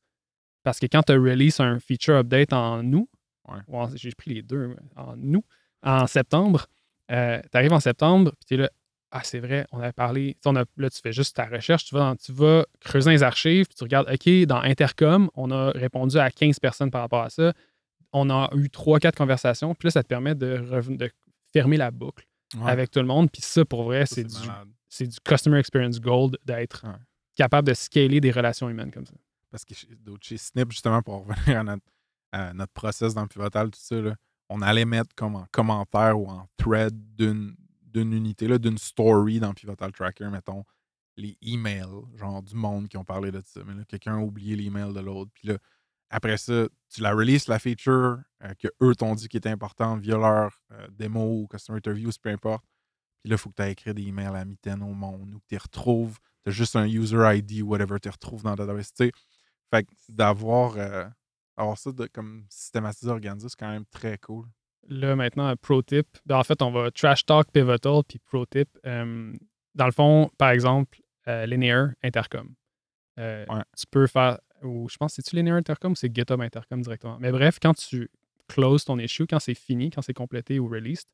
Parce que quand tu as release un feature update en août, Ouais. j'ai pris les deux, en août, en septembre, tu arrives en septembre, puis tu es là, ah, c'est vrai, on avait parlé. On a- là, tu fais juste ta recherche, tu vas, dans- tu vas creuser les archives, puis tu regardes, OK, dans Intercom, on a répondu à 15 personnes par rapport à ça. On a eu 3-4 conversations, puis là, ça te permet de, fermer la boucle Ouais, avec tout le monde. Puis ça, pour vrai, c'est du, du Customer Experience Gold d'être Ouais. Capable de scaler des relations humaines comme ça. Parce que d'autres- chez Snip, justement, pour revenir à notre, process dans le pivotal, tout ça, là, on allait mettre comme en commentaire ou en thread d'une, unité, d'une story dans Pivotal Tracker, mettons, les emails, genre du monde qui ont parlé de ça. Mais là, quelqu'un a oublié l'email de l'autre. Puis là, après ça, tu la releases, la feature euh, que eux t'ont dit qui était importante via leur euh, démo ou customer interviews, peu importe. Puis là, il faut que tu aies écrit des emails à mitaine au monde ou que tu retrouves. Tu as juste un user ID ou whatever, tu retrouves dans la database. Tu sais, Fait que d'avoir euh, avoir ça de, comme systématisé, organisé, c'est quand même très cool. Là, maintenant, pro tip. Ben, en fait, on va trash talk pivotal puis pro tip. Euh, dans le fond, par exemple, euh, Linear Intercom. Euh, Ouais. Tu peux faire, ou je pense, c'est-tu Linear Intercom ou c'est GitHub Intercom directement? Mais bref, quand tu closes ton issue, quand c'est fini, quand c'est complété ou released,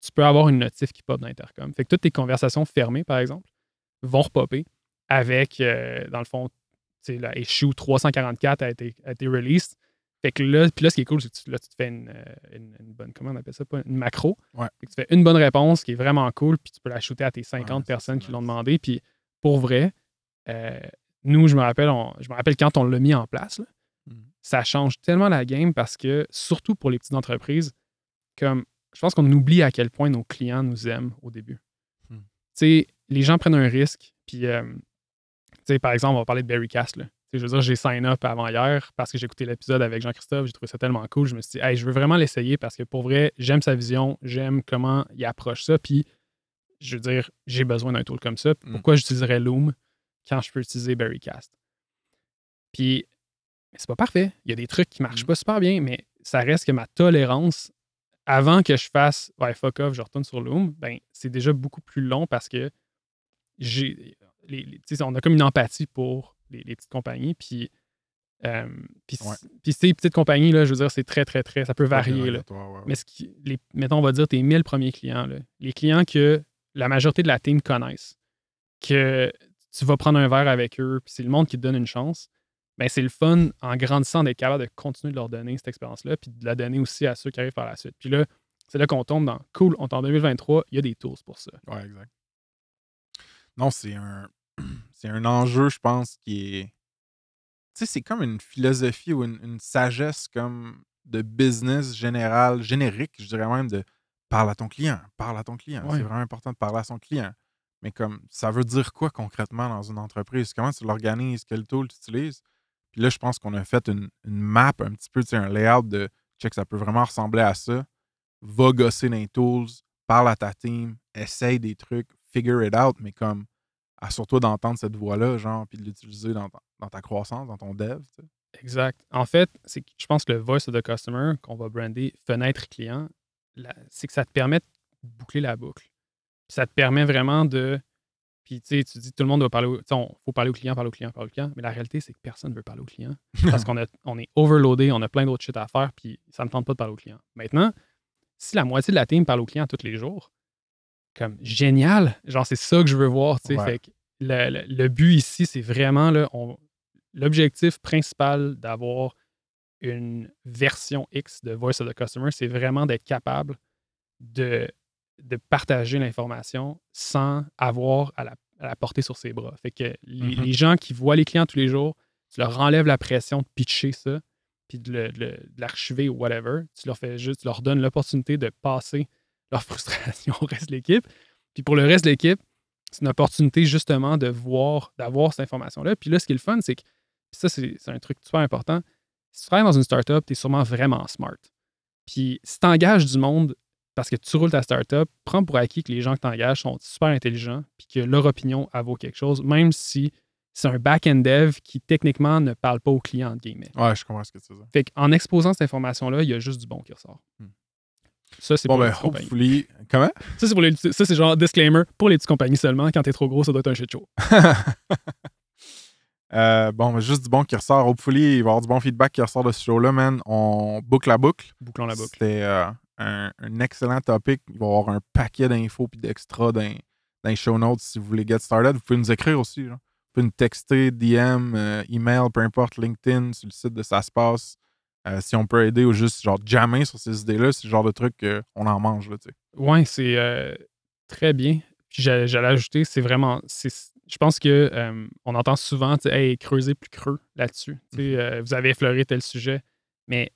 tu peux avoir une notif qui pop dans Intercom. Fait que toutes tes conversations fermées, par exemple, vont repopper avec, euh, dans le fond, la issue 344 a été, a été released. Fait que là, puis là, ce qui est cool, c'est que tu, là, tu te fais une, euh, une- une bonne, comment on appelle ça, pas une macro. Ouais. Fait que tu fais une bonne réponse qui est vraiment cool, puis tu peux la shooter à tes 50 Ouais, ça, personnes qui l'ont demandé. Puis pour vrai, euh, nous, je me rappelle, on- je me rappelle quand on l'a mis en place, là, Mhm. ça change tellement la game parce que, surtout pour les petites entreprises, comme je pense qu'on oublie à quel point nos clients nous aiment au début. Hmm. Tu sais, les gens prennent un risque, puis, euh, tu sais, par exemple, on va parler de Berrycast, là. Tu sais, je veux dire, j'ai sign up avant hier parce que j'ai écouté l'épisode avec Jean-Christophe, j'ai trouvé ça tellement cool. Je me suis dit, hey, je veux vraiment l'essayer parce que pour vrai, j'aime sa vision, j'aime comment il approche ça, puis je veux dire, j'ai besoin d'un tool comme ça. Mm. Pourquoi j'utiliserais Loom quand je peux utiliser Berrycast? Puis, mais c'est pas parfait. Il y a des trucs qui marchent Mm. pas super bien, mais ça reste que ma tolérance, avant que je fasse ouais, fuck off, je retourne sur Loom, ben, c'est déjà beaucoup plus long parce que j'ai. les- les- on a comme une empathie pour les, les petites compagnies. Puis, euh, puis, Ouais. ces petites compagnies, là, je veux dire, c'est très, très, très. Ça peut varier. Là. Ouais. Mais ce qui, les, mettons, on va dire tes 1000 premiers clients, là, les clients que la majorité de la team connaissent, que tu vas prendre un verre avec eux, puis c'est le monde qui te donne une chance, ben c'est le fun en grandissant d'être capable de continuer de leur donner cette expérience-là, puis de la donner aussi à ceux qui arrivent par la suite. Puis là, c'est là qu'on tombe dans cool, on est en 2023, il y a des tools pour ça. Ouais, exact. Non, c'est un, <clears throat> c'est un enjeu, je pense, qui est. Tu sais, c'est comme une philosophie ou une, une sagesse comme de business général, générique, je dirais même de parle à ton client, parle à ton client. C'est vraiment important de parler à son client. Mais comme ça veut dire quoi concrètement dans une entreprise? Comment tu l'organises? Quel tool tu utilises? Puis là, je pense qu'on a fait une, une map, un petit peu, tu sais, un layout de check, ça peut vraiment ressembler à ça. Va gosser dans les tools, parle à ta team, essaye des trucs, figure it out, mais comme assure-toi d'entendre cette voix-là, genre, puis de l'utiliser dans, ta- dans ta croissance, dans ton dev. tu sais. Exact. En fait, c'est que je pense que le voice of the customer, qu'on va brander fenêtre client, c'est que ça te permet de boucler la boucle. Ça te permet vraiment de. Puis tu sais, tu dis tout le monde doit parler au. On faut parler au client, parler au client, parler au client. Mais la réalité, c'est que personne ne veut parler au client. <laughs> Parce qu'on on est overloadé, on a plein d'autres shit à faire, puis ça ne tente pas de parler au client. Maintenant, si la moitié de la team parle au client tous les jours, comme génial, genre c'est ça que je veux voir. tu sais. Ouais. Fait que le, le- le but ici, c'est vraiment l'objectif principal d'avoir une version X de Voice of the Customer, c'est vraiment d'être capable de, de partager l'information sans avoir à la, à la porter sur ses bras. Fait que les, Mhm. les gens qui voient les clients tous les jours, tu leur enlèves la pression de pitcher ça, puis de l'archiver ou whatever. Tu leur fais juste, tu leur donnes l'opportunité de passer leur <laughs> frustration au reste de l'équipe. Puis pour le reste de l'équipe, c'est une opportunité justement de voir, d'avoir cette information-là. Puis là, ce qui est le fun, c'est que, ça, c'est un truc super important. Si tu travailles dans une startup, tu es sûrement vraiment smart. Puis si tu engages du monde parce que tu roules ta startup, prends pour acquis que les gens que tu engages sont super intelligents puis que leur opinion vaut quelque chose, même si c'est un back-end dev qui techniquement ne parle pas au client, entre guillemets. Ouais, je comprends ce que tu veux dire. Fait qu'en exposant cette information-là, il y a juste du bon qui ressort. Hmm. Ça, c'est Bon, pour ben, les petites compagnies. hopefully. Comment? Ça, c'est pour les- ça, c'est genre disclaimer pour les petites compagnies seulement. Quand t'es trop gros, ça doit être un shit show. <laughs> Euh, bon, juste du bon qui ressort. Hopefully, il va y avoir du bon feedback qui ressort de ce show-là, man. On boucle la boucle. Bouclons la boucle. C'était euh, un, un excellent topic. Il va y avoir un paquet d'infos et d'extras dans, dans les show notes si vous voulez get started. Vous pouvez nous écrire aussi. genre. Vous pouvez nous texter, DM, euh, email, peu importe, LinkedIn, sur le site de Ça se passe. Euh, si on peut aider ou juste genre jammer sur ces idées-là, c'est le genre de truc qu'on en mange. Là. Ouais, c'est euh, très bien. Puis j'a- j'allais ajouter, c'est vraiment. Je pense que euh, on entend souvent, hey, creuser plus creux là-dessus. Tu sais, euh, vous avez effleuré tel sujet, mais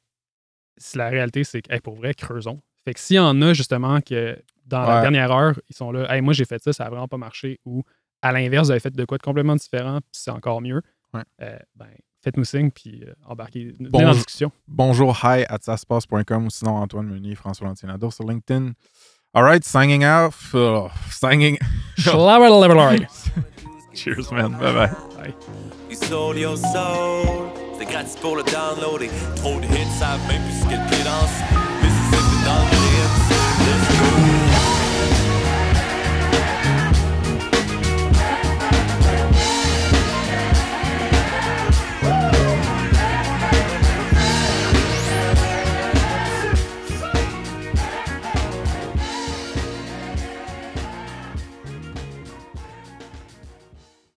la réalité, c'est que hey, pour vrai, creusons. Fait que s'il y en a justement que dans la dernière heure, ils sont là. Hey, moi, j'ai fait ça, ça a vraiment pas marché. Ou à l'inverse, vous avez fait de quoi de complètement différent, puis c'est encore mieux. Ouais. Ben, faites-nous signe, puis euh, embarquez. Bon, dans la discussion. Bonjour, hi at saspace.com ou sinon Antoine Meunier, François Lantinado sur LinkedIn. All right, signing off. Oh, signing. <laughs> <laughs> Cheers, man. Bye bye. Bye. You sold your soul. C'est gratis pour le downloader. Trop de hits, savent même plus ce qu'elle pédance. Mississippi dans le hits. Let's go.